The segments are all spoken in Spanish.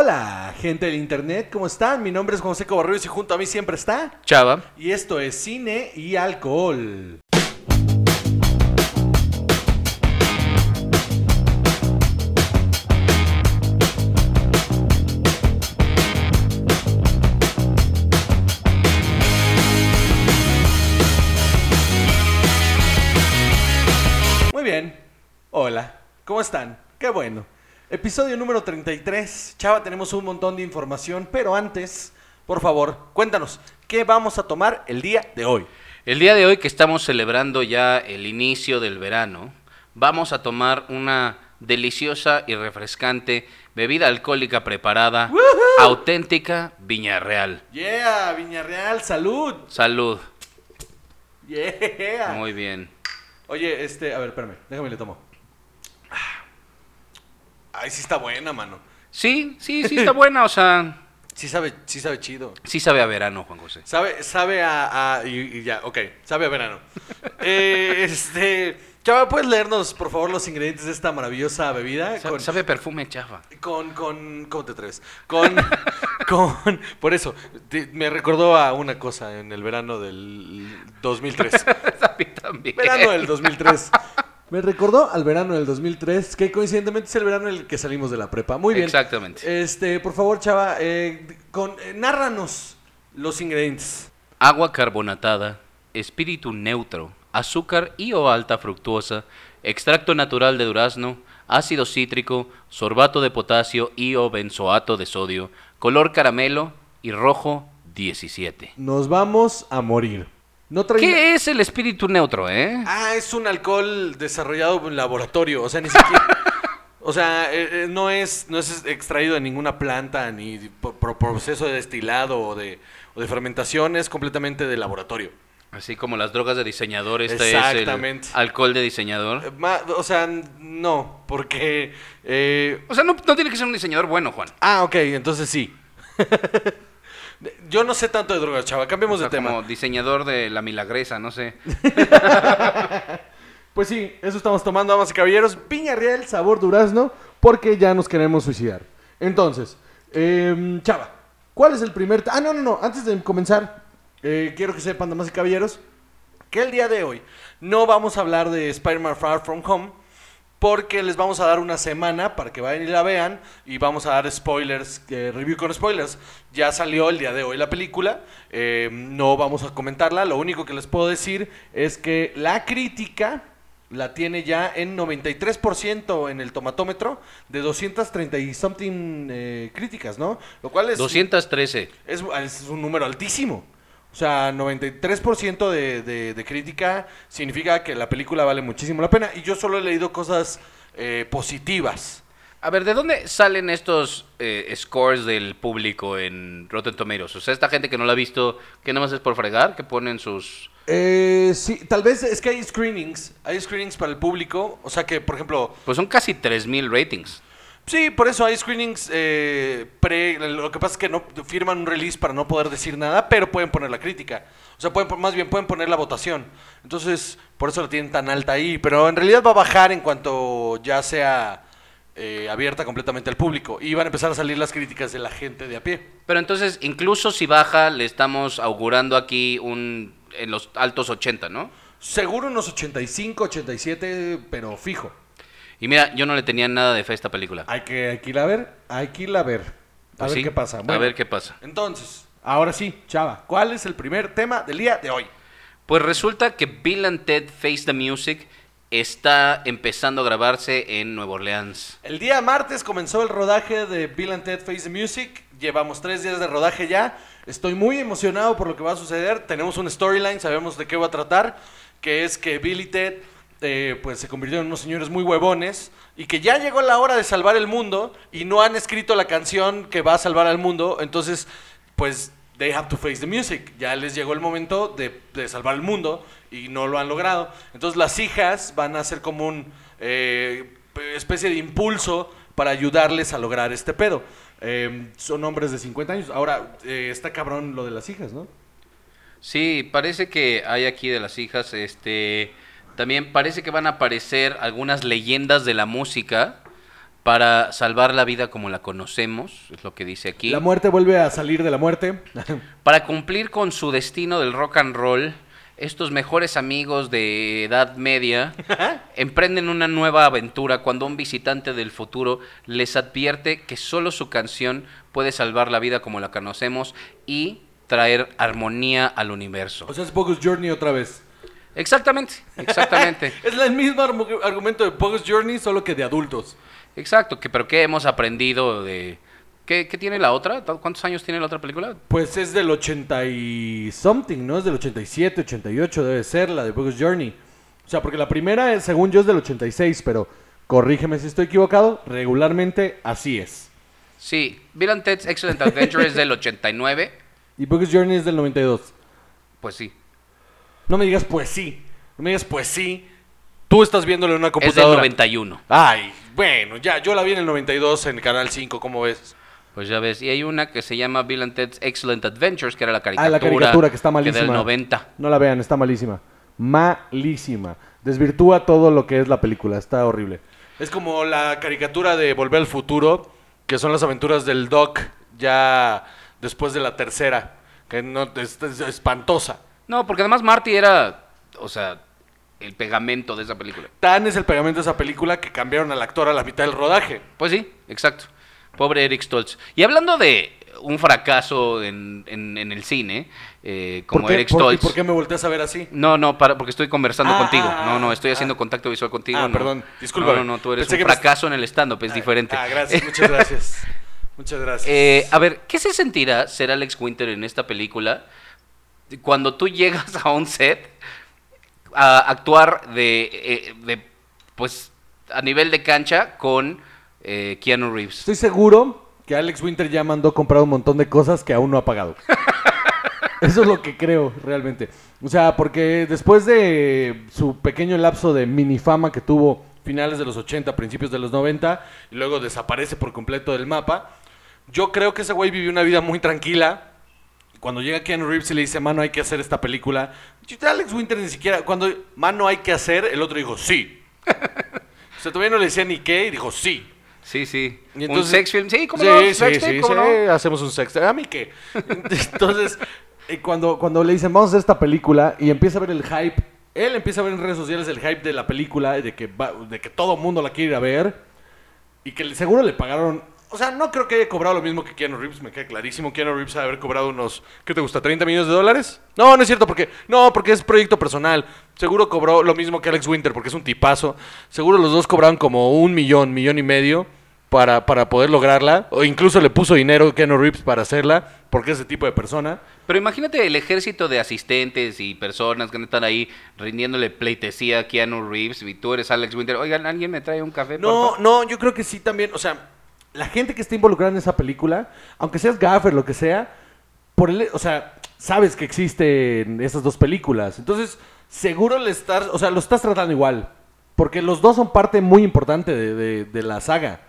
Hola, gente del internet, ¿cómo están? Mi nombre es José Cobarrios y junto a mí siempre está. Chava. Y esto es Cine y Alcohol. Muy bien. Hola, ¿cómo están? Qué bueno. Episodio número 33. Chava, tenemos un montón de información, pero antes, por favor, cuéntanos, ¿qué vamos a tomar el día de hoy? El día de hoy que estamos celebrando ya el inicio del verano, vamos a tomar una deliciosa y refrescante bebida alcohólica preparada, auténtica Viña Real. Yeah, Viñarreal, salud. Salud. Yeah. Muy bien. Oye, este, a ver, espérame, déjame le tomo. Ay, sí está buena, mano. Sí, sí, sí está buena, o sea, Sí sabe, sí sabe chido. sí sabe a verano, Juan José. Sabe, sabe a, a- y, y ya, ok, sabe a verano. Eh, este, Chava, ¿puedes leernos, por favor, los ingredientes de esta maravillosa bebida? Sa- Con, Sabe perfume chafa. con, con, ¿cómo te atreves? Con, con, por eso, te- me recordó a una cosa en el verano del 2003. A mí también. Verano del 2003. Me recordó al verano del 2003, que coincidentemente es el verano en el que salimos de la prepa. Muy bien. Exactamente. Este, por favor, Chava, eh, con, eh, nárranos los ingredientes. Agua carbonatada, espíritu neutro, azúcar y o alta fructuosa, extracto natural de durazno, ácido cítrico, sorbato de potasio y o benzoato de sodio, color caramelo y rojo 17. Nos vamos a morir. No trae ¿Qué es el espíritu neutro, eh? Ah, es un alcohol desarrollado en laboratorio, o sea, ni siquiera... O sea, eh, eh, no, es, no es extraído de ninguna planta ni por, por proceso de destilado o de, o de fermentación, es completamente de laboratorio. Así como las drogas de diseñador, este Exactamente. es el alcohol de diseñador. Eh, ma- o sea, no, porque... eh, O sea, no, no tiene que ser un diseñador bueno, Juan. ah, ok, entonces sí. Yo no sé tanto de drogas, chava, cambiemos O sea, de tema. como diseñador de la milagresa, no sé. Pues sí, eso estamos tomando, damas y caballeros. Piña real, sabor durazno, porque ya nos queremos suicidar. Entonces, em, Chava, ¿cuál es el primer... Ah, no, no, no, antes de comenzar, eh, quiero que sepan, damas y caballeros, que el día de hoy no vamos a hablar de Spider-Man Far From Home, porque les vamos a dar una semana para que vayan y la vean y vamos a dar spoilers, eh, review con spoilers. Ya salió el día de hoy la película, eh, no vamos a comentarla, lo único que les puedo decir es que la crítica la tiene ya en 93% en el tomatómetro de 230 y something eh, críticas, ¿no? Lo cual es, 213. es, es un número altísimo. O sea, 93% de, de, de crítica significa que la película vale muchísimo la pena. Y yo solo he leído cosas eh, positivas. A ver, ¿de dónde salen estos eh, scores del público en Rotten Tomatoes? O sea, esta gente que no la ha visto, que nada más es por fregar, que ponen sus... Eh, sí, tal vez es que hay screenings. Hay screenings para el público. O sea que, por ejemplo, Pues son casi 3.000 ratings. Sí, por eso hay screenings eh, pre. Lo que pasa es que no firman un release para no poder decir nada, pero pueden poner la crítica. O sea, pueden, más bien pueden poner la votación. Entonces, por eso la tienen tan alta ahí. Pero en realidad va a bajar en cuanto ya sea eh, abierta completamente al público. Y van a empezar a salir las críticas de la gente de a pie. Pero entonces, incluso si baja, le estamos augurando aquí un en los altos 80, ¿no? Seguro unos 85, 87, pero fijo. Y mira, yo no le tenía nada de fe a esta película. Hay que, hay que irla a ver. Hay que irla a ver. A Pues ver sí, qué pasa. A ver qué pasa. Entonces, ahora sí, Chava, ¿cuál es el primer tema del día de hoy? Pues resulta que Bill and Ted Face the Music está empezando a grabarse en Nueva Orleans. El día martes comenzó el rodaje de Bill and Ted Face the Music. Llevamos tres días de rodaje ya. Estoy muy emocionado por lo que va a suceder. Tenemos un storyline, sabemos de qué va a tratar, que es que Bill y Ted eh, pues se convirtieron en unos señores muy huevones y que ya llegó la hora de salvar el mundo y no han escrito la canción que va a salvar al mundo. Entonces, pues they have to face the music. Ya les llegó el momento de, de salvar el mundo y no lo han logrado. Entonces las hijas van a ser como un eh, especie de impulso para ayudarles a lograr este pedo. Eh, son hombres de 50 años. Ahora, eh, está cabrón lo de las hijas, ¿no? Sí, parece que hay aquí de las hijas, este, también parece que van a aparecer algunas leyendas de la música para salvar la vida como la conocemos, es lo que dice aquí. La muerte vuelve a salir de la muerte. Para cumplir con su destino del rock and roll, estos mejores amigos de edad media emprenden una nueva aventura cuando un visitante del futuro les advierte que solo su canción puede salvar la vida como la conocemos y traer armonía al universo. o sea, es Bogus Journey otra vez. Exactamente, exactamente. Es el mismo argu- argumento de Bogus Journey, solo que de adultos. Exacto, que, pero ¿qué hemos aprendido de... ¿Qué, qué tiene la otra? ¿Cuántos años tiene la otra película? Pues es del 80 y something, ¿no? Es del 87, 88 debe ser la de Bogus Journey. O sea, porque la primera, según yo, es del 86, pero corrígeme si estoy equivocado, regularmente así es. Sí, Bill and Ted's Excellent Adventure es del 89. Y Bogus Journey es del 92. Pues sí. No me digas pues sí. No me digas pues sí. Tú estás viéndolo en una Es del computadora. 91. Ay, bueno, ya, yo la vi en el 92 en Canal 5, ¿cómo ves? Pues ya ves. Y hay una que se llama Bill and Ted's Excellent Adventures, que era la caricatura. Ah, la caricatura que está malísima. del 90. No la vean, está malísima. Malísima. Desvirtúa todo lo que es la película, está horrible. Es como la caricatura de Volver al Futuro, que son las aventuras del Doc ya después de la tercera, que no es, es espantosa. No, porque además Marty era, o sea, el pegamento de esa película. Tan es el pegamento de esa película que cambiaron al actor a la mitad del rodaje. Pues sí, exacto. Pobre Eric Stoltz. Y hablando de un fracaso en, en- en el cine, eh, como ¿Por qué, Eric por- ¿Y Stoltz. por qué me volteas a ver así? No, no, para, porque estoy conversando Ah, contigo. ah, No, no, estoy ah. haciendo contacto visual contigo. Ah, no. perdón, discúlpame. No, no, no, tú eres un me- fracaso en el stand-up, es diferente. Ah, gracias, muchas gracias. Muchas gracias. Eh, a ver, ¿qué se sentirá ser Alex Winter en esta película cuando tú llegas a un set a actuar de, eh, de pues, a nivel de cancha con eh, Keanu Reeves? Estoy seguro que Alex Winter ya mandó comprar un montón de cosas que aún no ha pagado. Eso es lo que creo realmente. O sea, porque después de su pequeño lapso de minifama que tuvo finales de los 80, principios de los 90, y luego desaparece por completo del mapa, yo creo que ese güey vivió una vida muy tranquila. Cuando llega Keanu Reeves y le dice, mano, hay que hacer esta película, Alex Winter ni siquiera, cuando, mano, hay que hacer, el otro dijo, sí. o sea, todavía no le decía ni qué, y dijo, sí. Sí, sí. Y un entonces- sex film. Sí, ¿cómo sí, no? Sí, Sex sí, tape, sí, ¿cómo no? hacemos un sex tape. ¿A mí qué? Entonces, cuando, cuando le dicen, vamos a hacer esta película, y empieza a ver el hype, él empieza a ver en redes sociales el hype de la película, de que, va- de que todo el mundo la quiere ir a ver, y que seguro le pagaron... O sea, no creo que haya cobrado lo mismo que Keanu Reeves, me queda clarísimo. Keanu Reeves ha de haber cobrado unos, ¿qué te gusta? ¿30 millones de dólares? No, no es cierto, porque no, porque es proyecto personal. Seguro cobró lo mismo que Alex Winter, porque es un tipazo. Seguro los dos cobraron como un millón, millón y medio para, para poder lograrla. O incluso le puso dinero Keanu Reeves para hacerla, porque es ese tipo de persona. Pero imagínate el ejército de asistentes y personas que están ahí rindiéndole pleitesía a Keanu Reeves y tú eres Alex Winter. Oigan, ¿alguien me trae un café? por No, favor?" no, yo creo que sí también. O sea, la gente que está involucrada en esa película, aunque seas gaffer, lo que sea, por el, o sea, sabes que existen esas dos películas. Entonces, seguro le estás, o sea, lo estás tratando igual. Porque los dos son parte muy importante de, de- de la saga.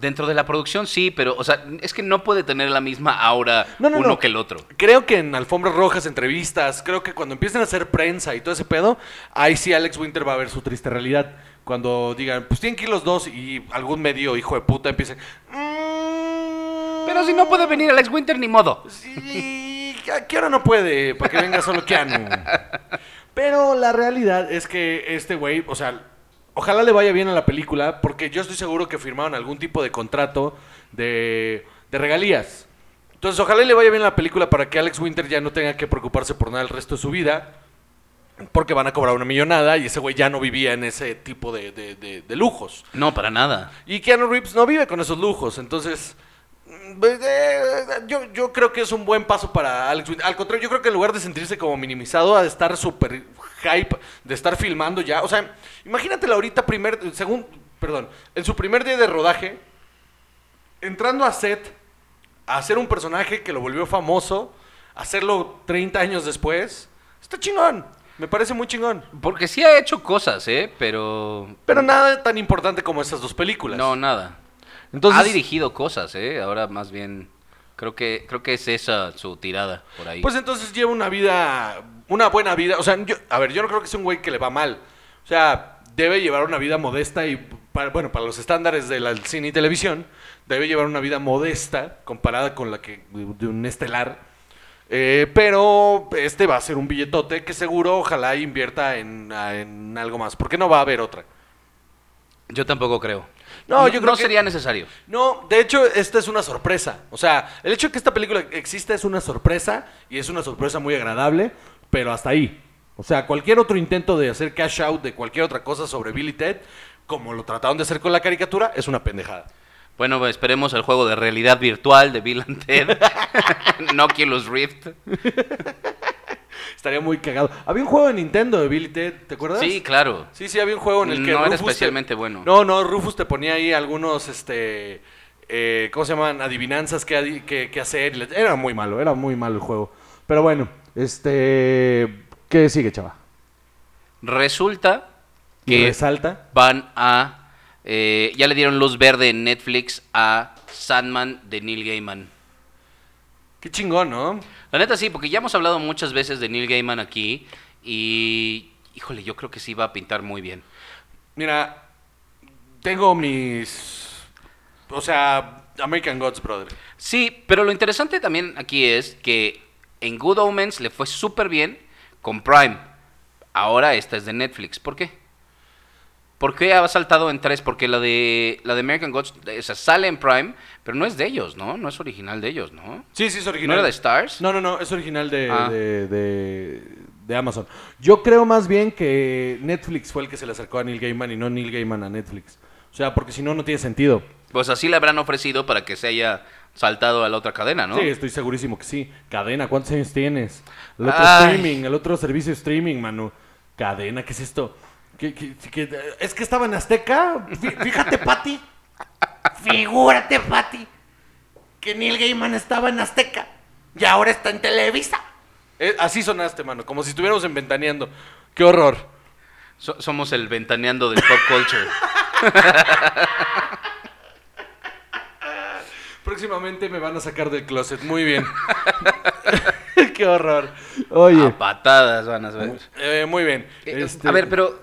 Dentro de la producción sí, pero, o sea, es que no puede tener la misma aura No, no, uno no. que el otro. Creo que en alfombras rojas, entrevistas, creo que cuando empiecen a hacer prensa y todo ese pedo, ahí sí Alex Winter va a ver su triste realidad. Cuando digan, pues tienen que ir los dos y algún medio hijo de puta empiece. "Mm, Pero si no puede venir Alex Winter, ni modo. Sí, ¿a qué hora no puede? Para que venga solo Keanu. Pero la realidad es que este güey, o sea, ojalá le vaya bien a la película, porque yo estoy seguro que firmaron algún tipo de contrato de, de regalías. Entonces, ojalá le vaya bien a la película para que Alex Winter ya no tenga que preocuparse por nada el resto de su vida. Porque van a cobrar una millonada y ese güey ya no vivía en ese tipo de, de- de- de lujos. No, para nada. Y Keanu Reeves no vive con esos lujos, entonces mm, pues, eh, yo, yo creo que es un buen paso para Alex Winter. Al contrario, yo creo que en lugar de sentirse como minimizado, a de estar súper hype, de estar filmando ya. O sea, imagínatelo ahorita, primer, según, perdón, en su primer día de rodaje, entrando a set, a hacer un personaje que lo volvió famoso, hacerlo 30 años después, está chingón. Me parece muy chingón. Porque sí ha hecho cosas, ¿eh? Pero... Pero nada tan importante como esas dos películas. No, nada. Entonces, ha dirigido cosas, ¿eh? Ahora más bien... Creo que, creo que es esa su tirada por ahí. Pues entonces lleva una vida, una buena vida. O sea, yo, a ver, yo no creo que sea un güey que le va mal. O sea, debe llevar una vida modesta y para, bueno, para los estándares de la cine y televisión, debe llevar una vida modesta comparada con la que de un estelar. Eh, pero este va a ser un billetote que seguro ojalá invierta en, en algo más, porque no va a haber otra. Yo tampoco creo. No, yo creo no que- sería necesario. No, de hecho, esta es una sorpresa. O sea, el hecho de que esta película exista es una sorpresa y es una sorpresa muy agradable, pero hasta ahí. O sea, cualquier otro intento de hacer cash out de cualquier otra cosa sobre Bill y Ted, como lo trataron de hacer con la caricatura, es una pendejada. Bueno, esperemos el juego de realidad virtual de Bill and Ted. no Oculus Rift. Estaría muy cagado. Había un juego de Nintendo de Bill y Ted, ¿te acuerdas? Sí, claro. Sí, sí, había un juego en el que No era te- especialmente bueno. No, no, Rufus te ponía ahí algunos, este, eh, ¿cómo se llaman? Adivinanzas que, adi- que, que hacer. y Era muy malo, era muy malo el juego. Pero bueno, este, ¿qué sigue, chava? Resulta Y que resalta. van a... eh, ya le dieron luz verde en Netflix a Sandman de Neil Gaiman. Qué chingón, ¿no? La neta sí, porque ya hemos hablado muchas veces de Neil Gaiman aquí y... Híjole, yo creo que sí va a pintar muy bien. Mira, tengo mis, o sea, American Gods, brother. Sí, pero lo interesante también aquí es que en Good Omens le fue súper bien con Prime. Ahora esta es de Netflix. ¿Por qué? ¿Por qué ha saltado en tres? Porque la de la de American Gods o sea, sale en Prime, pero no es de ellos, ¿no? No es original de ellos, ¿no? Sí, sí, es original. ¿No era de Stars? No, no, no, es original de, Ah. de, de- de Amazon. Yo creo más bien que Netflix fue el que se le acercó a Neil Gaiman y no Neil Gaiman a Netflix. O sea, porque si no, no tiene sentido. Pues así le habrán ofrecido para que se haya saltado a la otra cadena, ¿no? Sí, estoy segurísimo que sí. Cadena, ¿cuántos años tienes? El otro Ay. streaming, el otro servicio streaming, mano. Cadena, ¿qué es esto? ¿Qué- qué- qué- es que estaba en Azteca. Fí- Fíjate, Pati. Figúrate, Pati. Que Neil Gaiman estaba en Azteca. Y ahora está en Televisa. Eh, así sonaste, mano. Como si estuviéramos en Ventaneando. Qué horror. So- somos el ventaneando del pop culture. Próximamente me van a sacar del closet. Muy bien. Qué horror. Oye. A patadas van a ver. eh, muy bien. Eh, Este- A ver, pero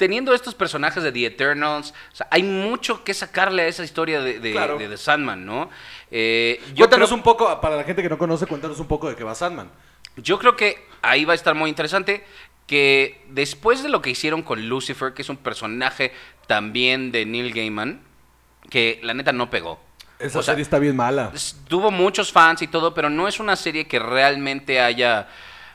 teniendo estos personajes de The Eternals, o sea, hay mucho que sacarle a esa historia de, de- Claro. de The Sandman, ¿no? Eh, yo, Cuéntanos creo, un poco, para la gente que no conoce, cuéntanos un poco de qué va Sandman. yo creo que ahí va a estar muy interesante que después de lo que hicieron con Lucifer, que es un personaje también de Neil Gaiman, que la neta no pegó. Esa O sea, serie está bien mala. tuvo muchos fans y todo, pero no es una serie que realmente haya,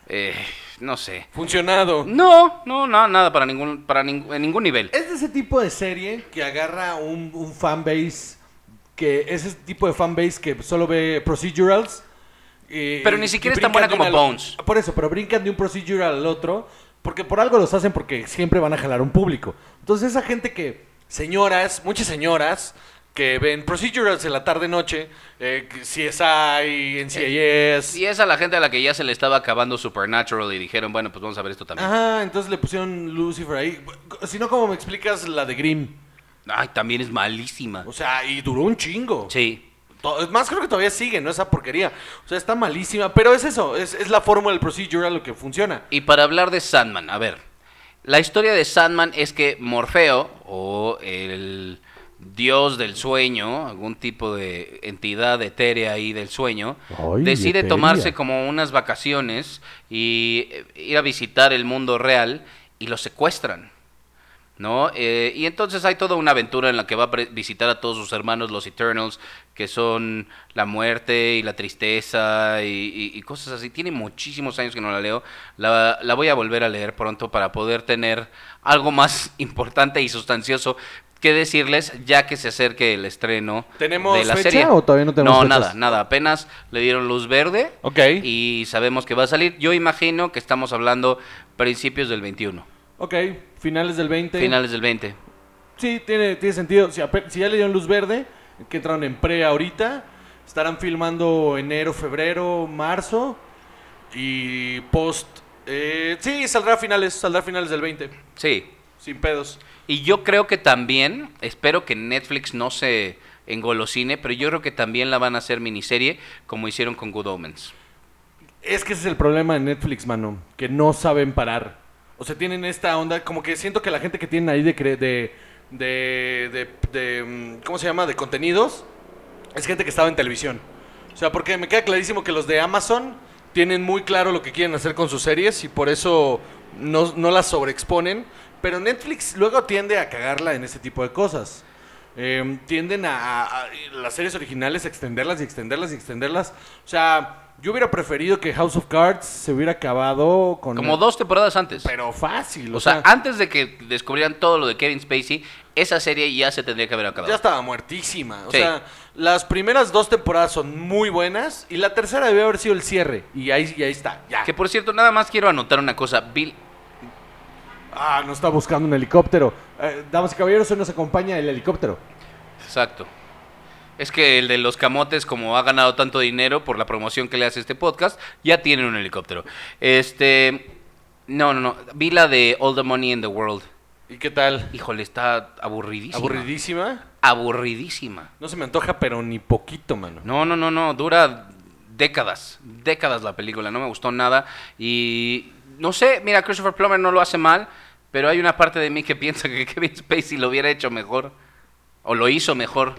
eh, no sé. Funcionado. No, no, no, nada para ningún, para ningún, en ningún nivel. Es de ese tipo de serie que agarra un, un fanbase, que es ese tipo de fanbase que solo ve procedurals. y- Pero ni siquiera es tan buena como Bones. Por eso, pero brincan de un procedural al otro, porque por algo los hacen porque siempre van a jalar un público. Entonces esa gente que, señoras, muchas señoras, que ven procedurals en la tarde-noche, eh, CSI, NCIS... Y es a la gente a la que ya se le estaba acabando Supernatural y dijeron, bueno, pues vamos a ver esto también. Ajá, entonces le pusieron Lucifer ahí. Si no, ¿cómo me explicas la de Grimm? Ay, también es malísima. O sea, y duró un chingo. Sí. To- más, creo que todavía sigue, ¿no? Esa porquería. O sea, está malísima. Pero es eso, es, es la fórmula del procedural lo que funciona. Y para hablar de Sandman, a ver. La historia de Sandman es que Morfeo, o el dios del sueño, algún tipo de entidad etérea ahí del sueño, Ay, decide etérea. tomarse como unas vacaciones y eh, ir a visitar el mundo real y lo secuestran. ¿No? Eh, y entonces hay toda una aventura en la que va a visitar a todos sus hermanos, los Eternals, que son la muerte y la tristeza y, y- y cosas así. Tiene muchísimos años que no la leo. La, la voy a volver a leer pronto para poder tener algo más importante y sustancioso que decirles ya que se acerque el estreno ¿Tenemos de la fecha serie. o todavía no tenemos No, fechas? nada, nada. Apenas le dieron luz verde Ok. y sabemos que va a salir. Yo imagino que estamos hablando principios del 21, Ok, finales del 20. finales del 20. Sí, tiene, tiene sentido. Si, ape- si ya le dieron luz verde, que entraron en pre ahorita, estarán filmando enero, febrero, marzo. Y post. eh, sí, saldrá a finales, saldrá a finales del 20. Sí. Sin pedos. Y yo creo que también, espero que Netflix no se engolosine, pero yo creo que también la van a hacer miniserie como hicieron con Good Omens. Es que ese es el problema de Netflix, mano. Que no saben parar. O sea, tienen esta onda. Como que siento que la gente que tienen ahí de, cre- de, de, de, de, mm, ¿cómo se llama? De contenidos, es gente que estaba en televisión. O sea, porque me queda clarísimo que los de Amazon tienen muy claro lo que quieren hacer con sus series y por eso no, no las sobreexponen. Pero Netflix luego tiende a cagarla en ese tipo de cosas. Eh, tienden a, a- a las series originales a extenderlas y extenderlas y extenderlas. O sea, yo hubiera preferido que House of Cards se hubiera acabado con... Como dos temporadas antes. Pero fácil, o sea, antes de que descubrieran todo lo de Kevin Spacey, esa serie ya se tendría que haber acabado. Ya estaba muertísima. O Sí. sea, las primeras dos temporadas son muy buenas y la tercera debe haber sido el cierre. Y ahí, y ahí está, ya. Que por cierto, nada más quiero anotar una cosa. Bill, Ah, no está buscando un helicóptero. Eh, damas y caballeros, hoy nos acompaña el helicóptero. Exacto. Es que el de los camotes, como ha ganado tanto dinero por la promoción que le hace este podcast, ya tiene un helicóptero. Este. No, no, no. Vi la de All the Money in the World. ¿Y qué tal? Híjole, está aburridísima. ¿Aburridísima? Aburridísima. No se me antoja, pero ni poquito, mano. No, no, no, no. Dura décadas. Décadas la película. No me gustó nada. Y. No sé, mira, Christopher Plummer no lo hace mal. Pero hay una parte de mí que piensa que Kevin Spacey lo hubiera hecho mejor. O lo hizo mejor.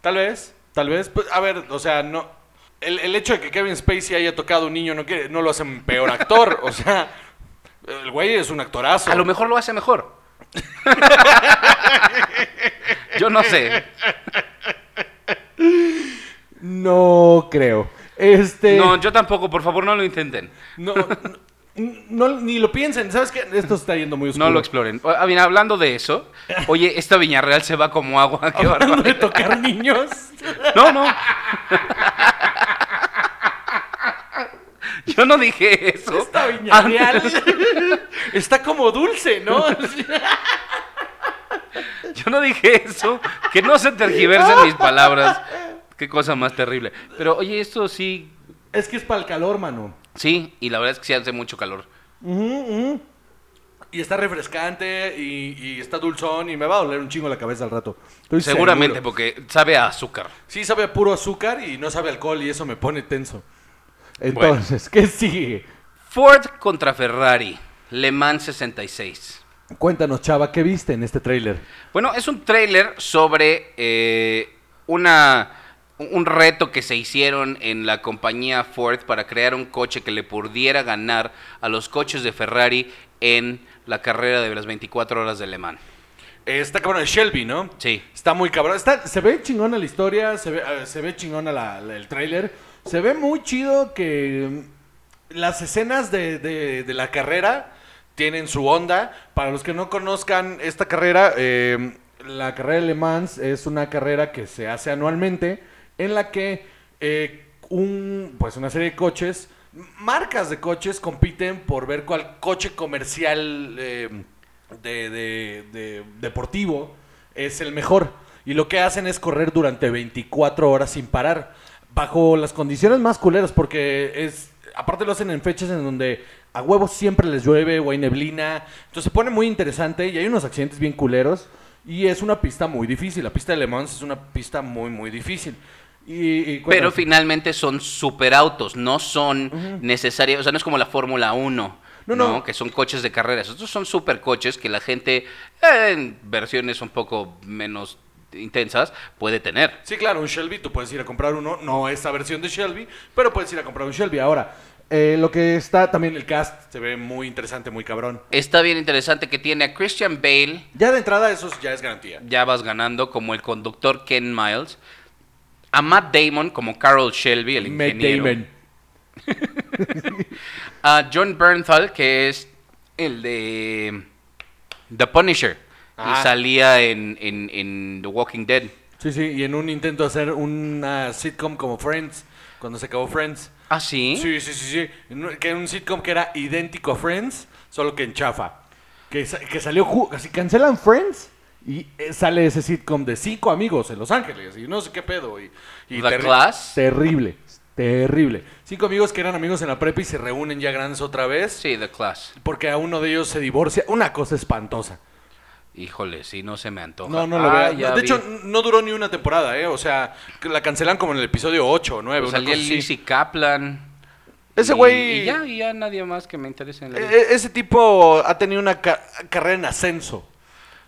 Tal vez, tal vez. Pues, a ver, o sea, no. El, el hecho de que Kevin Spacey haya tocado a un niño no, quiere, no lo hace un peor actor. o sea, el güey es un actorazo. A lo mejor lo hace mejor. Yo no sé. No creo. Este. No, yo tampoco, por favor, no lo intenten. No, no, no, ni lo piensen. ¿Sabes qué? Esto está yendo muy oscuro. No lo exploren. Ah, bien, hablando de eso, oye, esta Viñarreal se va como agua. Qué Hablando de tocar niños. No, no. Yo no dije eso. Esta viña real está como dulce, ¿no? Yo no dije eso. Que no se tergiversen mis palabras. Qué cosa más terrible. Pero oye, esto sí. Es que es para el calor, mano. Sí, y la verdad es que sí hace mucho calor. Y está refrescante y, y está dulzón y me va a doler un chingo la cabeza al rato. Estoy Seguramente, seguro. porque sabe a azúcar. Sí, sabe a puro azúcar y no sabe a alcohol y eso me pone tenso. Entonces, ¿qué sigue? Ford contra Ferrari. Le Mans 66. Cuéntanos, chava, ¿qué viste en este tráiler? Bueno, es un tráiler sobre eh, una un reto que se hicieron en la compañía Ford para crear un coche que le pudiera ganar a los coches de Ferrari en la carrera de las 24 horas de Le Mans. Está cabrón el Shelby, ¿no? Sí. Está muy cabrón. Está, se ve chingona la historia, se ve, eh, se ve chingona la- la- el tráiler. Se ve muy chido que mm, las escenas de, de- de la carrera tienen su onda. Para los que no conozcan esta carrera, eh, la carrera de Le Mans es una carrera que se hace anualmente en la que eh, un, pues una serie de coches, marcas de coches compiten por ver cuál coche comercial de, de- de- deportivo es el mejor. Y lo que hacen es correr durante 24 horas sin parar. Bajo las condiciones más culeras, porque es. Aparte lo hacen en fechas en donde a huevos siempre les llueve o hay neblina. Entonces se pone muy interesante y hay unos accidentes bien culeros. Y es una pista muy difícil. La pista de Le Mans es una pista muy, muy difícil. Y, y Pero finalmente son superautos, no son necesarios, o sea, no es como la Fórmula 1, No, no, no. que son coches de carreras. Estos son supercoches que la gente, eh, en versiones un poco menos intensas, puede tener. Sí, claro, un Shelby, tú puedes ir a comprar uno, no esa versión de Shelby, pero puedes ir a comprar un Shelby. Ahora, eh, lo que está también el cast se ve muy interesante, muy cabrón. Está bien interesante que tiene a Christian Bale, Ya de entrada eso ya es garantía. ya vas ganando como el conductor Ken Miles, a Matt Damon como Carol Shelby, el Matt ingeniero. Damon. a John Bernthal, que es el de The Punisher, Ah. y salía en, en- en The Walking Dead. Sí, sí, y en un intento de hacer una sitcom como Friends, cuando se acabó Friends. ¿Ah, sí? Sí, sí, sí, sí. Que un sitcom que era idéntico a Friends, solo que en chafa. Que, que salió, ju- así cancelan Friends y eh, sale ese sitcom de cinco amigos en Los Ángeles y no sé qué pedo. Y, y The terri- Class. Terrible, terrible. Cinco amigos que eran amigos en la prepa y se reúnen ya grandes otra vez Sí, The Class. porque a uno de ellos se divorcia. Una cosa espantosa. Híjole, sí, no se me antoja. No, no lo Ah, veo. ya de vi. hecho, no duró ni una temporada, ¿eh? O sea, la cancelan como en el episodio 8 o 9. Pues salía. Lizzie Kaplan. Ese güey- Y ya, y ya nadie más que me interese en la. E- e- ese tipo ha tenido una ca- carrera en ascenso.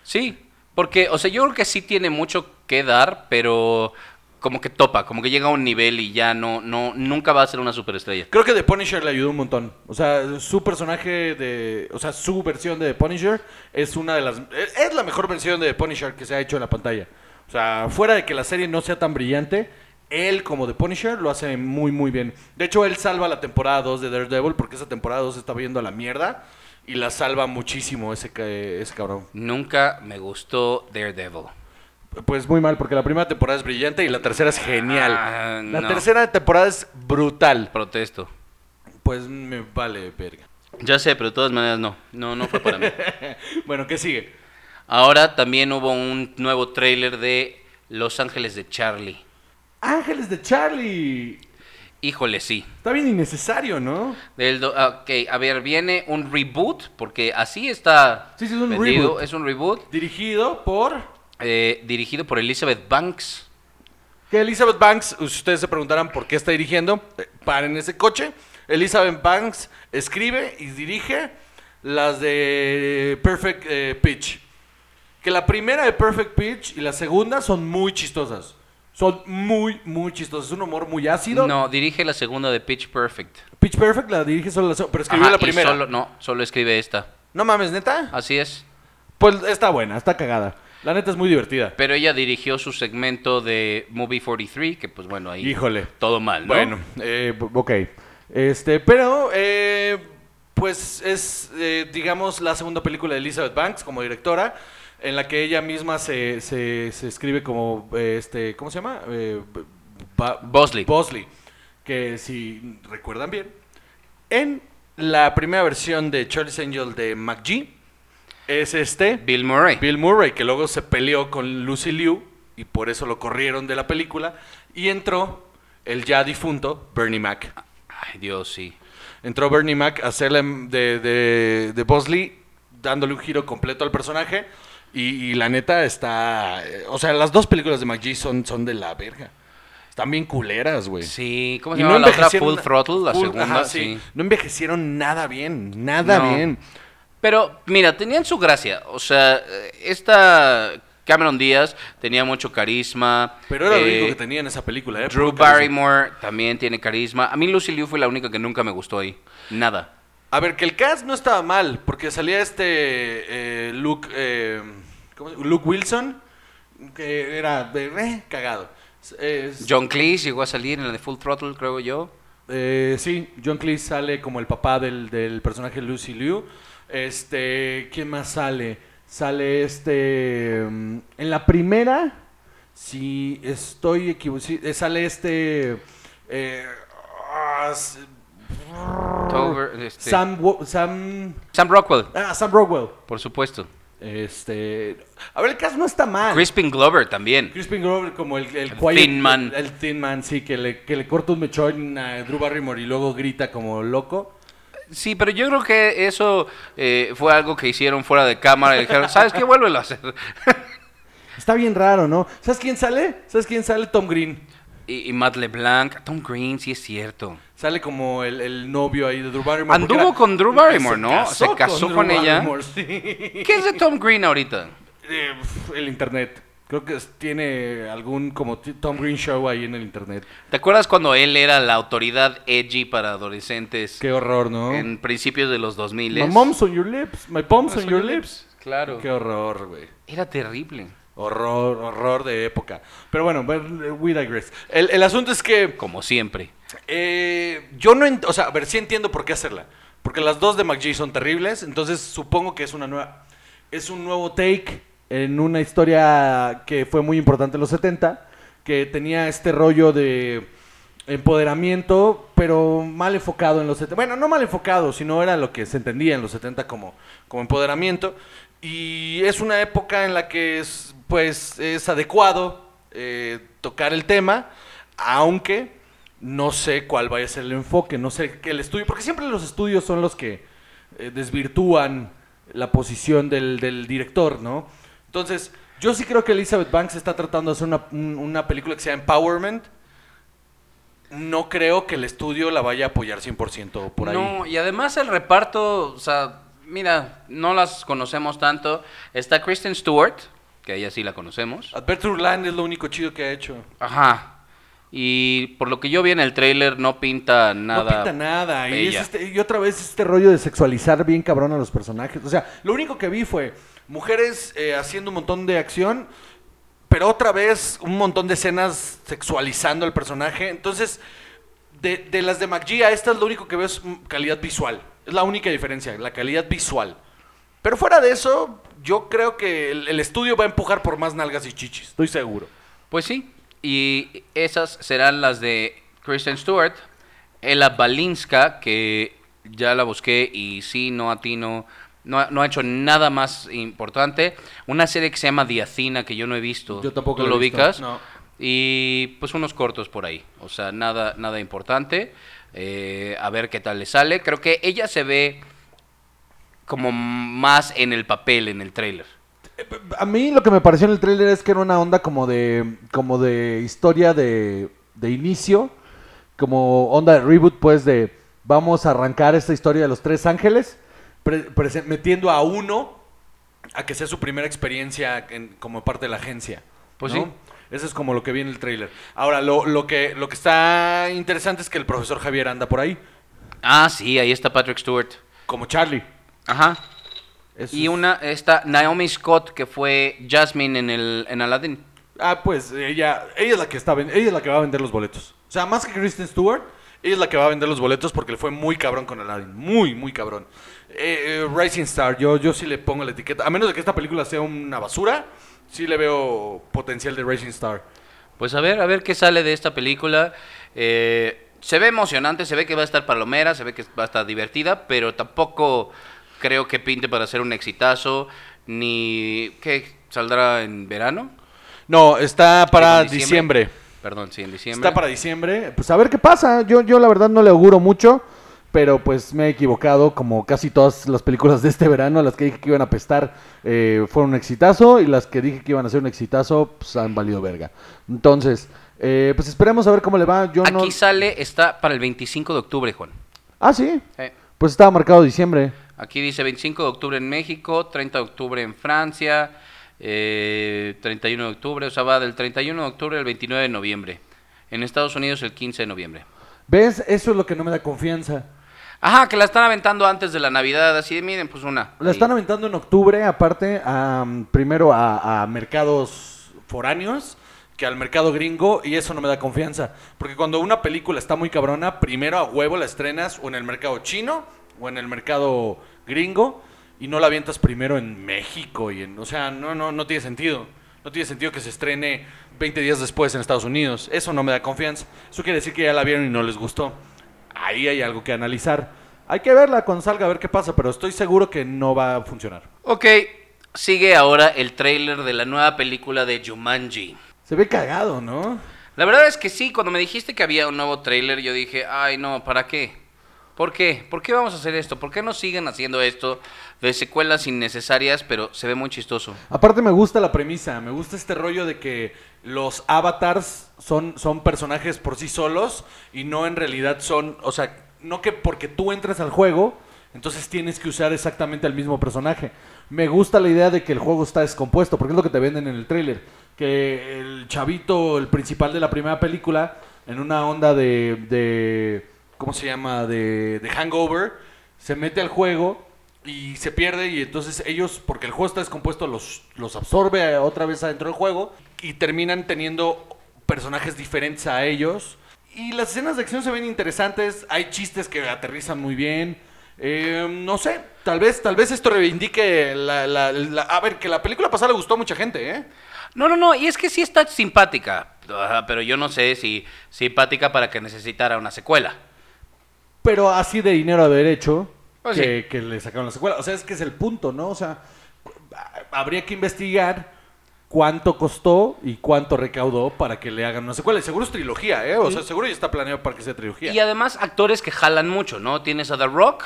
Sí, Porque, o sea, yo creo que sí tiene mucho que dar, pero como que topa, como que llega a un nivel y ya no, no, nunca va a ser una superestrella. Creo que The Punisher le ayudó un montón. O sea, su personaje de. O sea, su versión de The Punisher es una de las. Es la mejor versión de The Punisher que se ha hecho en la pantalla. O sea, fuera de que la serie no sea tan brillante, él como The Punisher lo hace muy, muy bien. De hecho, él salva la temporada 2 de Daredevil porque esa temporada 2 está viendo a la mierda y la salva muchísimo ese, ese cabrón. Nunca me gustó Daredevil. Pues muy mal, porque la primera temporada es brillante y la tercera es genial. Ah, la no. tercera temporada es brutal. Protesto. Pues me vale verga. Ya sé, pero de todas maneras no. No, no fue para mí. bueno, ¿qué sigue? Ahora también hubo un nuevo tráiler de Los Ángeles de Charlie. Ángeles de Charlie. Híjole, sí. Está bien innecesario, ¿no? Del ah, ok, a ver, viene un reboot, porque así está Sí, sí, es un vendido. reboot. Es un reboot Dirigido por... eh, dirigido por Elizabeth Banks. Que Elizabeth Banks, ustedes se preguntarán por qué está dirigiendo, eh, paren ese coche. Elizabeth Banks escribe y dirige las de Perfect eh, Pitch. Que la primera de Perfect Pitch y la segunda son muy chistosas. Son muy, muy chistosas. Es un humor muy ácido. No, dirige la segunda de Pitch Perfect. Pitch Perfect la dirige solo la segunda, pero escribió Ajá, la y primera. solo- no, solo escribe esta. No mames, neta. Así es. Pues está buena, está cagada. La neta es muy divertida. Pero ella dirigió su segmento de Movie 43, que pues bueno, ahí Híjole. todo mal, ¿no? Bueno, eh, b- ok. Este, pero, eh, pues es, eh, digamos, la segunda película de Elizabeth Banks como directora, en la que ella misma se, se, se escribe como, eh, este, ¿cómo se llama? Eh, Bosley. Bosley. Que si recuerdan bien, en la primera versión de Charlie's Angel de McGee, es este, Bill Murray. Bill Murray, que luego se peleó con Lucy Liu y por eso lo corrieron de la película. Y entró el ya difunto Bernie Mac. Ay, Dios, sí. Entró Bernie Mac a hacerle de, de, de Bosley, dándole un giro completo al personaje. Y, y la neta está. eh, O sea, las dos películas de McGee son, son de la verga. Están bien culeras, güey. Sí, ¿cómo Y se llama la otra? Full Throttle, la Full- segunda, ajá, sí. No envejecieron nada bien, nada No. bien. Pero, mira, tenían su gracia. O sea, eh, esta Cameron Díaz tenía mucho carisma. Pero era lo eh, único que tenía en esa película, ¿eh? Drew. Barrymore también tiene carisma. A mí Lucy Liu fue la única que nunca me gustó ahí. Nada. A ver, que el cast no estaba mal, porque salía este eh, Luke, eh, ¿cómo se- Luke Wilson, que era eh, cagado. Es- John Cleese llegó a salir en la de Full Throttle, creo yo. eh, sí, John Cleese sale como el papá del, del personaje Lucy Liu. Este, ¿quién más sale? Sale este, mm, en la primera, si estoy equivocado, sale este, este, Sam, Wo- Sam, Sam Rockwell, ah, Sam Rockwell. por supuesto. Este. A ver, el cast no está mal. Crispin Glover también. Crispin Glover como el, el, quiet- Thin Man. El, Thin Man, sí, que le, que le corta un mechón a Drew Barrymore y luego grita como loco. Sí, pero yo creo que eso eh, fue algo que hicieron fuera de cámara y dijeron, ¿sabes qué? Vuélvelo a hacer. Está bien raro, ¿no? ¿Sabes quién sale? ¿Sabes quién sale? Tom Green. y, y Matt LeBlanc, Tom Green, sí es cierto. Sale como el, el novio ahí de Drew Barrymore. Anduvo era- con Drew Barrymore, Se ¿no? casó Se casó Drew con ella. Sí. ¿Qué es de Tom Green ahorita? Eh, el internet. Creo que tiene algún como Tom Green Show ahí en el internet. ¿Te acuerdas cuando él era la autoridad edgy para adolescentes Qué horror, ¿no? en principios de los 2000? My mom's on your lips. My mom's on your lips. Claro. Qué horror, güey. Era terrible. Horror, horror de época. Pero bueno, we digress. El, el asunto es que Como siempre. eh, yo no, o sea, a ver, sí entiendo por qué hacerla. Porque las dos de McGee son terribles, entonces supongo que es una nueva, es un nuevo take en una historia que fue muy importante en los 70, que tenía este rollo de empoderamiento, pero mal enfocado en los 70. Bueno, no mal enfocado, sino era lo que se entendía en los 70 como, como empoderamiento. Y es una época en la que es, pues, es adecuado eh, tocar el tema, aunque no sé cuál vaya a ser el enfoque, no sé qué el estudio, porque siempre los estudios son los que eh, desvirtúan la posición del, director, ¿no? Entonces, yo sí creo que Elizabeth Banks está tratando de hacer una, un- una película que sea Empowerment. No creo que el estudio la vaya a apoyar 100% por ahí. No, y además el reparto, o sea, mira, no las conocemos tanto. Está Kristen Stewart, que ella sí la conocemos. Adventure Land es lo único chido que ha hecho. Ajá. Y por lo que yo vi en el tráiler no pinta nada. No pinta nada. Y, es este- y otra vez este rollo de sexualizar bien cabrón a los personajes. O sea, lo único que vi fue mujeres eh, haciendo un montón de acción, pero otra vez un montón de escenas sexualizando al personaje. Entonces, de, de las de McGee a esta es lo único que veo es calidad visual. Es la única diferencia, la calidad visual. Pero fuera de eso, yo creo que el, el estudio va a empujar por más nalgas y chichis. Estoy seguro. Pues sí. Y esas serán las de Kristen Stewart. Ella Balinska, que ya la busqué y sí, no atino. No, ha- no ha hecho nada más importante. Una serie que se llama Diacina, que yo no he visto. Yo tampoco ¿Tú he lo visto, ubicas? no. Y pues unos cortos por ahí. O sea, nada, nada importante. Eh, a ver qué tal le sale. Creo que ella se ve como más en el papel, en el trailer. A mí lo que me pareció en el tráiler es que era una onda como de como de historia de, de inicio, como onda de reboot, pues de vamos a arrancar esta historia de los tres ángeles, metiendo a uno a que sea su primera experiencia en- como parte de la agencia. Pues ¿no? sí. Eso es como lo que vi en el tráiler. Ahora, lo, lo, que, lo que está interesante es que el profesor Javier anda por ahí, Ah, sí, ahí está Patrick Stewart. como Charlie. Ajá. Eso Y es- una, esta Naomi Scott, que fue Jasmine en, el, en Aladdin. Ah, pues ella, ella es la que está ella es la que va a vender los boletos. O sea, más que Kristen Stewart, ella es la que va a vender los boletos porque le fue muy cabrón con Aladdin, muy muy cabrón. Eh, eh, Rising Star, yo yo sí le pongo la etiqueta, a menos de que esta película sea una basura, sí le veo potencial de Rising Star. Pues a ver, a ver qué sale de esta película. Eh, se ve emocionante, se ve que va a estar palomera, se ve que va a estar divertida, pero tampoco creo que pinte para ser un exitazo, ni... ¿Qué? ¿Saldrá en verano? No, está para ¿En diciembre. Perdón, sí, en diciembre. Está para diciembre. Pues a ver qué pasa. Yo, yo la verdad no le auguro mucho. Pero pues me he equivocado. Como casi todas las películas de este verano. Las que dije que iban a pestar eh, fueron un exitazo. Y las que dije que iban a ser un exitazo. Pues han valido verga. Entonces, eh, pues esperemos a ver cómo le va. Yo Aquí no. sale, está para el 25 de octubre, Juan. Ah, sí. Eh, Pues estaba marcado diciembre. Aquí dice 25 de octubre en México, 30 de octubre en Francia, eh, 31 de octubre, o sea, va del 31 de octubre al 29 de noviembre. En Estados Unidos el 15 de noviembre. ¿Ves? Eso es lo que no me da confianza. Ajá, que la están aventando antes de la Navidad, así de miren, pues una. La ahí. están aventando en octubre, aparte, a, um, primero a, a mercados foráneos que al mercado gringo, y eso no me da confianza. Porque cuando una película está muy cabrona, primero a huevo la estrenas o en el mercado chino o en el mercado gringo, y no la avientas primero en México. y en, O sea, no, no, no tiene sentido. No tiene sentido que se estrene 20 días después en Estados Unidos. Eso no me da confianza. Eso quiere decir que ya la vieron y no les gustó. Ahí hay algo que analizar. Hay que verla cuando salga a ver qué pasa, pero estoy seguro que no va a funcionar. Ok, sigue ahora el tráiler de la nueva película de Jumanji. Se ve cagado, ¿no? La verdad es que sí, cuando me dijiste que había un nuevo tráiler, yo dije, ay no, ¿para qué? ¿Por qué? ¿Por qué vamos a hacer esto? ¿Por qué no siguen haciendo esto de secuelas innecesarias, pero se ve muy chistoso? Aparte me gusta la premisa, me gusta este rollo de que los avatars son, son personajes por sí solos y no en realidad son, o sea, no que porque tú entras al juego, entonces tienes que usar exactamente al mismo personaje. Me gusta la idea de que el juego está descompuesto, porque es lo que te venden en el tráiler, que el chavito, el principal de la primera película, en una onda de, de ¿cómo se llama? De, de hangover, se mete al juego y se pierde y entonces ellos, porque el juego está descompuesto, los, los absorbe otra vez adentro del juego y terminan teniendo personajes diferentes a ellos. Y las escenas de acción se ven interesantes, hay chistes que aterrizan muy bien. Eh, no sé, tal vez, tal vez esto reivindique la, A ver, que la película pasada le gustó a mucha gente, ¿eh? No, no, no, y es que sí está simpática, ajá, pero yo no sé si simpática para que necesitara una secuela. Pero así de dinero a derecho Pues que, que le sacaron la secuela. O sea, es que es el punto, ¿no? O sea, habría que investigar cuánto costó y cuánto recaudó para que le hagan una secuela. Y seguro es trilogía, ¿eh? O sea, seguro ya está planeado para que sea trilogía. Y además actores que jalan mucho, ¿no? Tienes a The Rock,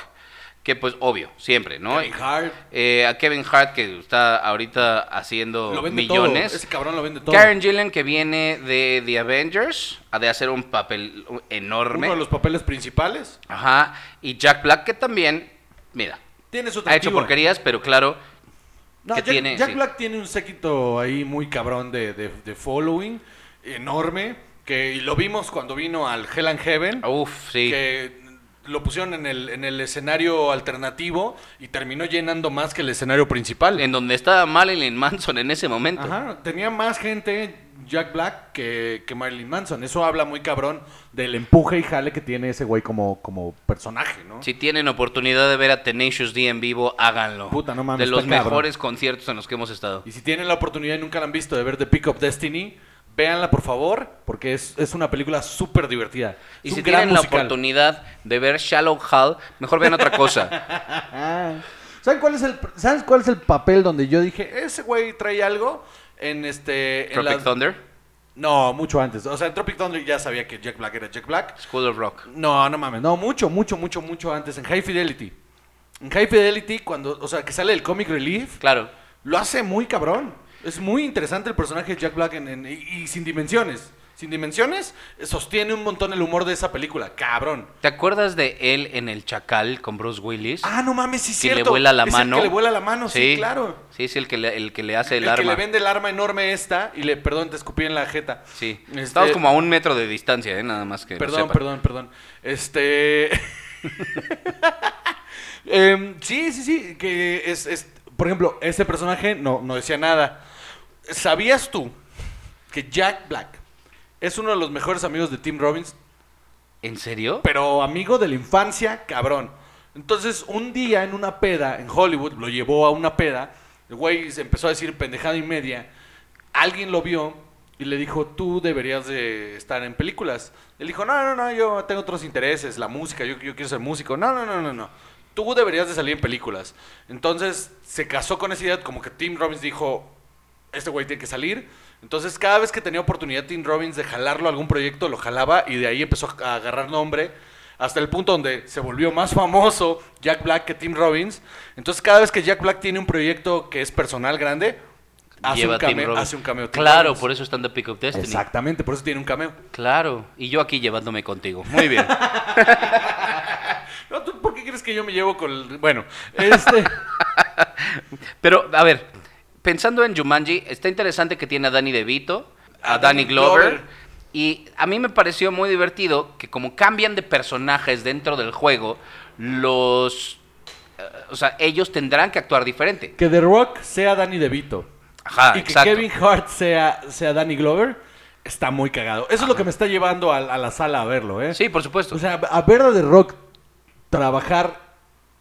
que pues obvio, siempre, ¿no? Kevin Hart. Eh, a Kevin Hart, que está ahorita haciendo millones. todo. Ese cabrón lo vende todo. Karen Gillan, que viene de The Avengers, ha de hacer un papel enorme. Uno de los papeles principales. Ajá. Y Jack Black, que también, mira, Tiene su ha hecho porquerías, pero claro, No, que Jack, tiene. Jack sí. Black tiene un séquito ahí muy cabrón de, de- de following, enorme, que y lo vimos cuando vino al Hell and Heaven, Uf, sí. que lo pusieron en el, en el escenario alternativo y terminó llenando más que el escenario principal. En donde estaba Marilyn Manson en ese momento. Ajá, tenía más gente Jack Black que, que Marilyn Manson. Eso habla muy cabrón del empuje y jale que tiene ese güey como, como personaje, ¿no? Si tienen oportunidad de ver a Tenacious D en vivo, háganlo. Puta, no mames, de los cabrón. mejores conciertos en los que hemos estado. Y si tienen la oportunidad y nunca la han visto de ver The Pick of Destiny, véanla por favor, porque es, es una película súper divertida. Y Es si tienen la oportunidad de ver Shallow Hal, mejor vean otra cosa. ¿Saben cuál es el ¿Sabes cuál es el papel donde yo dije, ese güey trae algo en este en Tropic la- Thunder, No, mucho antes. O sea, en Tropic Thunder ya sabía que Jack Black era Jack Black. School of Rock. No, no mames, no, mucho, mucho, mucho, mucho antes en High Fidelity. En High Fidelity cuando, o sea, que sale el comic relief, Claro. lo hace muy cabrón. Es muy interesante el personaje de Jack Black en- en- y, y sin dimensiones. Sin dimensiones, sostiene un montón el humor de esa película, cabrón. ¿Te acuerdas de él en El Chacal con Bruce Willis? Ah, no mames, sí es que cierto. le vuela la Es mano. El que le vuela la mano, sí, claro. Sí, sí, el que le, el que le hace el, El, que arma. le vende el arma enorme esta y le, perdón, te escupí en la jeta. Sí. Este- Estamos como a un metro de distancia, ¿eh? Nada más que. Perdón, perdón, perdón. Este. Em, sí, sí, sí. Que es, es- Por ejemplo, ese personaje no, no decía nada. ¿Sabías tú que Jack Black es uno de los mejores amigos de Tim Robbins? ¿En serio? Pero amigo de la infancia, cabrón. Entonces, un día en una peda en Hollywood, lo llevó a una peda. El güey se empezó a decir pendejada y media. Alguien lo vio y le dijo, tú deberías de estar en películas. Él dijo, no, no, no, yo tengo otros intereses, la música, yo, yo quiero ser músico. No, no, no, no, no. Tú deberías de salir en películas. Entonces, se casó con esa idea, como que Tim Robbins dijo, este güey tiene que salir. Entonces, cada vez que tenía oportunidad Tim Robbins de jalarlo a algún proyecto, lo jalaba y de ahí empezó a agarrar nombre. Hasta el punto donde se volvió más famoso Jack Black que Tim Robbins. Entonces, cada vez que Jack Black tiene un proyecto que es personal grande, hace, Lleva un, cameo, hace un cameo. Claro, Robbins. por eso está en The Pick of Destiny. Exactamente, por eso tiene un cameo. Claro. Y yo aquí llevándome contigo. Muy bien. No, ¿tú ¿Por qué crees que yo me llevo con el... Bueno, este... Pero, a ver, pensando en Jumanji, está interesante que tiene a Danny DeVito, a, A Danny Danny Glover. Glover. Y a mí me pareció muy divertido que como cambian de personajes dentro del juego, los... eh, o sea, ellos tendrán que actuar diferente. que The Rock sea Danny DeVito. Ajá, y que. Kevin Hart sea, sea Danny Glover, está muy cagado. Eso es lo que me está llevando a, a la sala a verlo, ¿eh? Sí, por supuesto. O sea, a ver a The Rock trabajar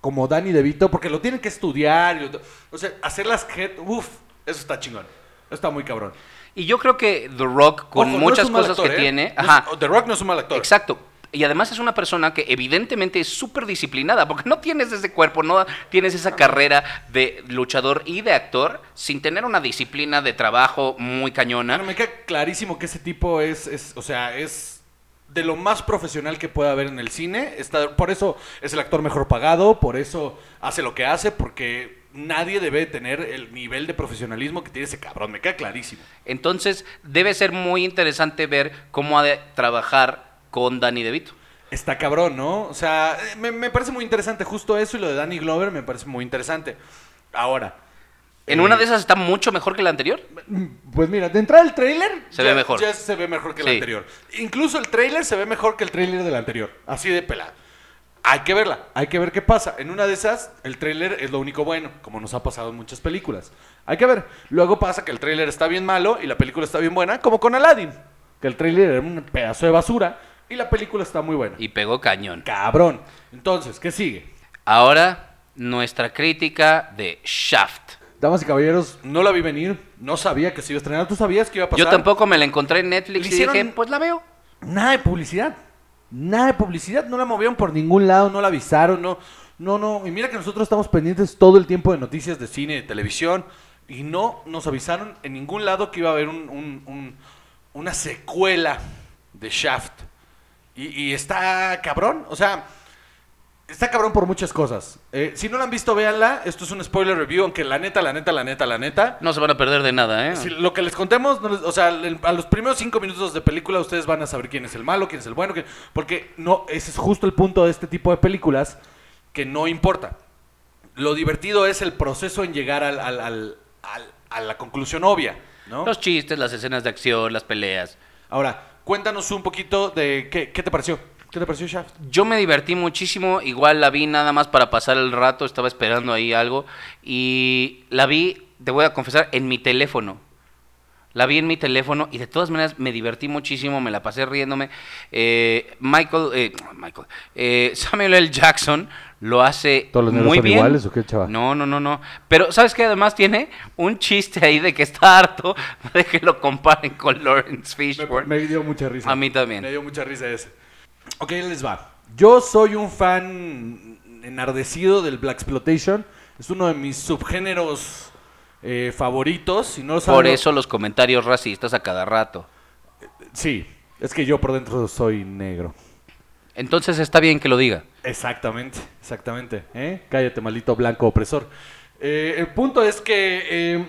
como Danny DeVito, porque lo tienen que estudiar. y lo- o sea, hacer las jet, uff, eso está chingón. Eso está muy cabrón. y yo creo que The Rock, con Ojo, muchas cosas actor, que ¿eh? tiene... Ajá, The Rock no es un mal actor. Exacto. Y además es una persona que evidentemente es súper disciplinada, porque no tienes ese cuerpo, no tienes esa carrera de luchador y de actor sin tener una disciplina de trabajo muy cañona. Bueno, me queda clarísimo que ese tipo es, es, o sea, es de lo más profesional que puede haber en el cine. Está, por eso es el actor mejor pagado, por eso hace lo que hace, porque nadie debe tener el nivel de profesionalismo que tiene ese cabrón. Me queda clarísimo. Entonces debe ser muy interesante ver cómo ha de trabajar con Danny DeVito. Está cabrón, ¿no? O sea, me, me parece muy interesante justo eso y lo de Danny Glover me parece muy interesante. Ahora. En eh, una de esas está mucho mejor que la anterior. Pues mira, de entrada el tráiler Se ya- ve mejor. Ya se ve mejor que Sí. anterior. Incluso el tráiler se ve mejor que el tráiler del anterior. Así de pelado. Hay que verla, hay que ver qué pasa. En una de esas, el tráiler es lo único bueno, como nos ha pasado en muchas películas. Hay que ver. Luego pasa que el tráiler está bien malo y la película está bien buena, como con Aladdin. Que el tráiler era un pedazo de basura y la película está muy buena. Y pegó cañón. Cabrón. Entonces, ¿qué sigue? Ahora, nuestra crítica de Shaft. Damas y caballeros, no la vi venir, no sabía que se iba a estrenar. ¿Tú sabías que iba a pasar? Yo tampoco me la encontré en Netflix y dije, pues la veo. Nada de publicidad. Nada de publicidad. No la movieron por ningún lado, no la avisaron, no. No, no. Y mira que nosotros estamos pendientes todo el tiempo de noticias de cine y de televisión. Y no nos avisaron en ningún lado que iba a haber un- un- un- una secuela de Shaft. Y, y está cabrón. O sea, está cabrón por muchas cosas. Eh, si no la han visto, véanla. Esto es un spoiler review, aunque la neta, la neta, la neta, la neta. No se van a perder de nada, ¿eh? Si lo que les contemos, no les- o sea, el- a los primeros cinco minutos de película ustedes van a saber quién es el malo, quién es el bueno, quién- porque no, ese es justo el punto de este tipo de películas que no importa. Lo divertido es el proceso en llegar al, al- a la conclusión obvia, ¿no? Los chistes, las escenas de acción, las peleas. Ahora, cuéntanos un poquito de qué, qué te pareció. ¿Qué te pareció Shaft? Yo me divertí muchísimo, igual la vi nada más para pasar el rato, estaba esperando ahí algo y la vi, te voy a confesar, en mi teléfono. La vi en mi teléfono y de todas maneras me divertí muchísimo, me la pasé riéndome. Eh, Michael, eh, Michael, eh, Samuel L. Jackson lo hace ¿Todos los muy son bien. iguales o qué, chava? No, no, no, no. Pero ¿sabes qué? Además tiene un chiste ahí de que está harto de que lo comparen con Lawrence Me, Fishburne. me dio mucha risa. A mí también. Me dio mucha risa ese. Ok, les va. Yo soy un fan enardecido del Black Exploitation. Es uno de mis subgéneros eh, favoritos. Si no Por eso los comentarios racistas a cada rato. Sí, es que yo por dentro soy negro. Entonces está bien que lo diga. Exactamente, exactamente. ¿eh? Cállate, maldito blanco opresor. Eh, el punto es que.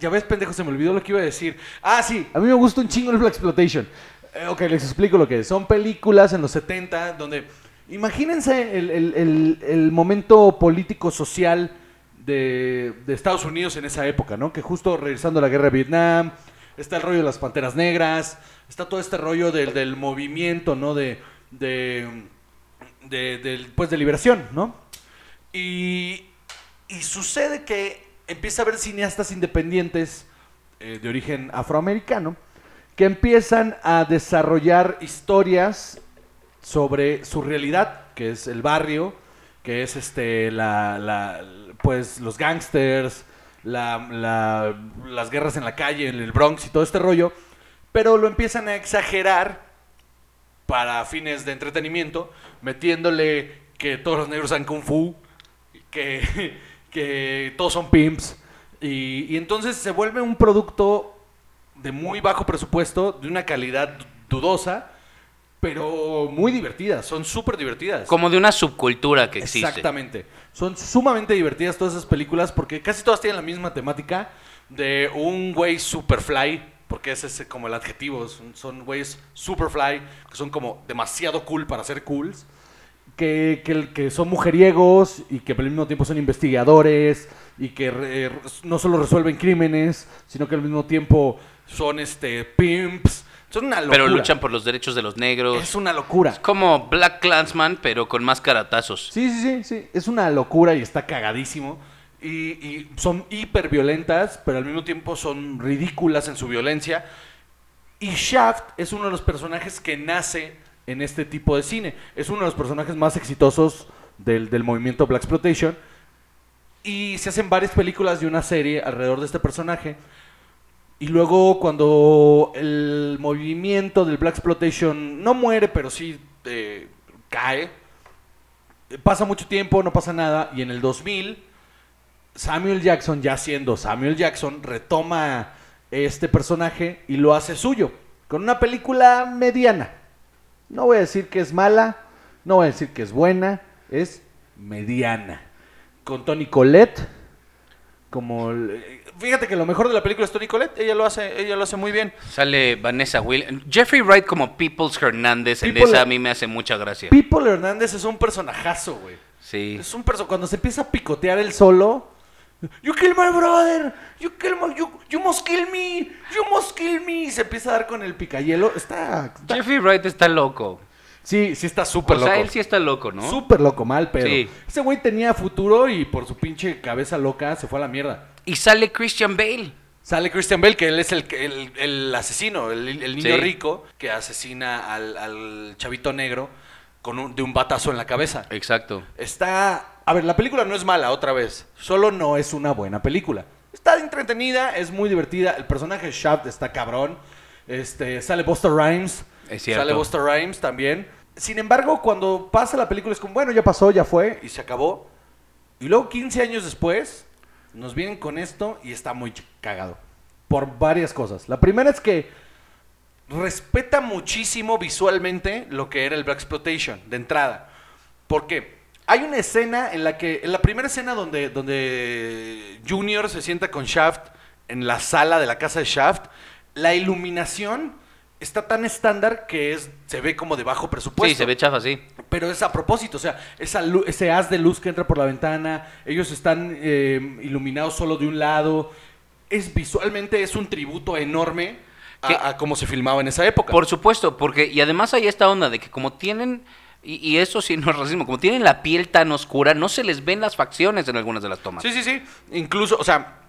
ya ves, pendejo, se me olvidó lo que iba a decir. Ah, sí, a mí me gusta un chingo el Black Exploitation. Eh, ok, les explico lo que es. Son películas en los 70 donde. Imagínense el, el- el- momento político-social de, de Estados Unidos en esa época, ¿no? Que justo regresando a la guerra de Vietnam, está el rollo de las panteras negras, está todo este rollo del, del movimiento, ¿no? De, de, de, pues de liberación, ¿no? Y, y sucede que empieza a haber cineastas independientes eh, de origen afroamericano que empiezan a desarrollar historias sobre su realidad, que es el barrio, que es este la, pues los gangsters, la- la- las guerras en la calle, en el Bronx y todo este rollo, pero lo empiezan a exagerar para fines de entretenimiento, metiéndole que todos los negros saben kung fu, que, que todos son pimps, y entonces se vuelve un producto de muy bajo presupuesto, de una calidad dudosa, pero muy divertidas, son súper divertidas. Como de una subcultura que existe. Exactamente. Son sumamente divertidas todas esas películas porque casi todas tienen la misma temática de un güey superfly, porque ese es como el adjetivo, son, son güeyes superfly, que son como demasiado cool para ser cools, que, que, que son mujeriegos y que al mismo tiempo son investigadores y que no solo resuelven crímenes, sino que al mismo tiempo son este pimps. Son una locura. Pero luchan por los derechos de los negros. Es una locura. Es como Black Clansman, pero con más caratazos. Sí, sí, sí, sí. Es una locura y está cagadísimo. Y, y son hiper violentas, pero al mismo tiempo son ridículas en su violencia. Y Shaft es uno de los personajes que nace en este tipo de cine. Es uno de los personajes más exitosos del, del movimiento Black Exploitation. Y se hacen varias películas y una serie alrededor de este personaje. Y luego cuando el movimiento del Black Exploitation no muere, pero sí eh, cae, pasa mucho tiempo, no pasa nada, y en el 2000 Samuel Jackson, ya siendo Samuel Jackson, retoma este personaje y lo hace suyo, con una película mediana. No voy a decir que es mala, no voy a decir que es buena, es mediana. Con Tony Collette, como... el- Fíjate que lo mejor de la película es Tony Collette, ella lo hace, ella lo hace muy bien. Sale Vanessa Will. Jeffrey Wright como Peoples Hernández. En People- esa a mí me hace mucha gracia. People Hernández es un personajazo, güey. Sí. Es un perso cuando se empieza a picotear el solo. You kill my brother. You kill my you, you must kill me. You must kill me. Y se empieza a dar con el picayelo. Está, está- Jeffrey Wright está loco. Sí, sí está súper O sea, loco. él sí está loco, ¿no? Súper loco, mal, pero Sí. ese güey tenía futuro y por su pinche cabeza loca se fue a la mierda. Y sale Christian Bale. Sale Christian Bell, que él es el, el, el asesino, el, el niño Sí. rico que asesina al, al chavito negro con un- de un batazo en la cabeza. Exacto. Está. A ver, la película no es mala, otra vez. Solo no es una buena película. Está entretenida, es muy divertida. El personaje de Shaft está cabrón. Este, sale Buster Rhymes. Es cierto. Sale Buster Rhymes también. Sin embargo, cuando pasa la película es como, bueno, ya pasó, ya fue y se acabó. Y luego 15 años después nos vienen con esto y está muy cagado. Por varias cosas. La primera es que respeta muchísimo visualmente lo que era el Black Exploitation de entrada. Porque hay una escena en la que, en la primera escena donde, donde Junior se sienta con Shaft en la sala de la casa de Shaft, la iluminación está tan estándar que es, se ve como de bajo presupuesto. Sí, se ve chafa, sí. Pero es a propósito, o sea, esa ese haz de luz que entra por la ventana, ellos están eh, iluminados solo de un lado. es visualmente es un tributo enorme a cómo se filmaba en esa época. Por supuesto, porque, y además hay esta onda de que como tienen, y, y eso sí no es racismo, como tienen la piel tan oscura, no se les ven las facciones en algunas de las tomas. Sí, sí, sí. Incluso, o sea,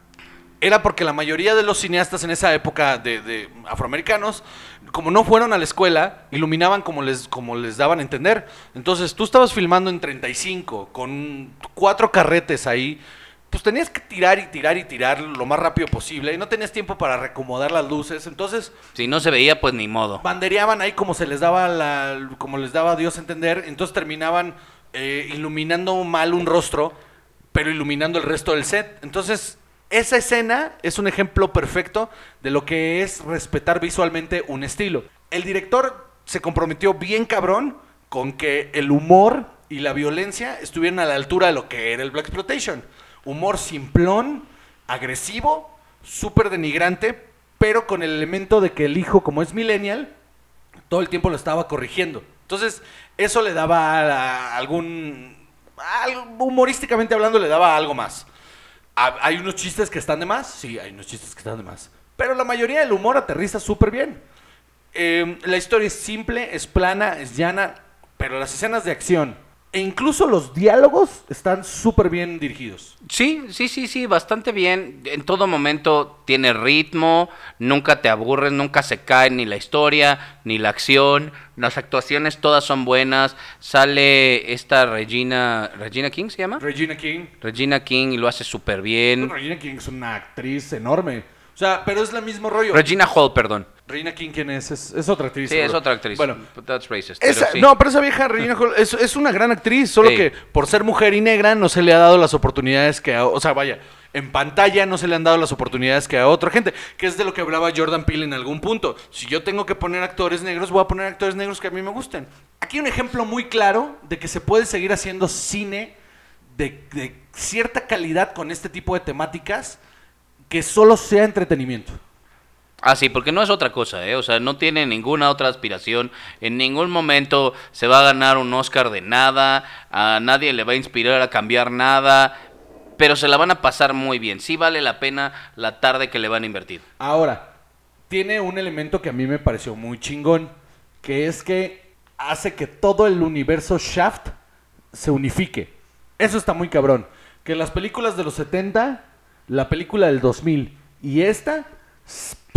era porque la mayoría de los cineastas en esa época de, de afroamericanos, como no fueron a la escuela, iluminaban como les, como les daban a entender. Entonces, tú estabas filmando en 35 con cuatro carretes ahí. Pues tenías que tirar y tirar y tirar lo más rápido posible y no tenías tiempo para reacomodar las luces. Entonces, Si no se veía, pues ni modo. bandereaban ahí como se les daba la, como les daba Dios a entender, entonces terminaban eh, iluminando mal un rostro, pero iluminando el resto del set. Entonces, esa escena es un ejemplo perfecto de lo que es respetar visualmente un estilo. El director se comprometió bien cabrón con que el humor y la violencia estuvieran a la altura de lo que era el Black Exploitation. Humor simplón, agresivo, súper denigrante, pero con el elemento de que el hijo, como es millennial, todo el tiempo lo estaba corrigiendo. Entonces, eso le daba algún... al- humorísticamente hablando, le daba algo más. Ha- ¿Hay unos chistes que están de más? Sí, hay unos chistes que están de más. Pero la mayoría del humor aterriza súper bien. Eh, la historia es simple, es plana, es llana, pero las escenas de acción e incluso los diálogos están súper bien dirigidos. Sí, sí, sí, sí, bastante bien. En todo momento tiene ritmo, nunca te aburres, nunca se cae ni la historia, ni la acción. Las actuaciones todas son buenas. Sale esta Regina, Regina King se llama? Regina King. Regina King y lo hace súper bien. Regina King es una actriz enorme. O sea, pero es el mismo rollo. Regina Hall, perdón. Regina King, ¿quién es? Es, es otra actriz. Sí, seguro. es otra actriz. Bueno, that's racist. pero esa- sí. no, pero esa vieja Regina Hall es, es una gran actriz, solo que por ser mujer y negra no se le ha dado las oportunidades que a, o sea, vaya, en pantalla no se le han dado las oportunidades que a otra gente, que es de lo que hablaba Jordan Peele en algún punto. Si yo tengo que poner actores negros, voy a poner actores negros que a mí me gusten. Aquí hay un ejemplo muy claro de que se puede seguir haciendo cine de, de cierta calidad con este tipo de temáticas que solo sea entretenimiento. Ah, sí, porque no es otra cosa, ¿eh? O sea, no tiene ninguna otra aspiración. En ningún momento se va a ganar un Oscar de nada. A nadie le va a inspirar a cambiar nada. Pero se la van a pasar muy bien. Sí vale la pena la tarde que le van a invertir. Ahora, tiene un elemento que a mí me pareció muy chingón, que es que hace que todo el universo Shaft se unifique. Eso está muy cabrón. Que las películas de los 70, la película del 2000 y esta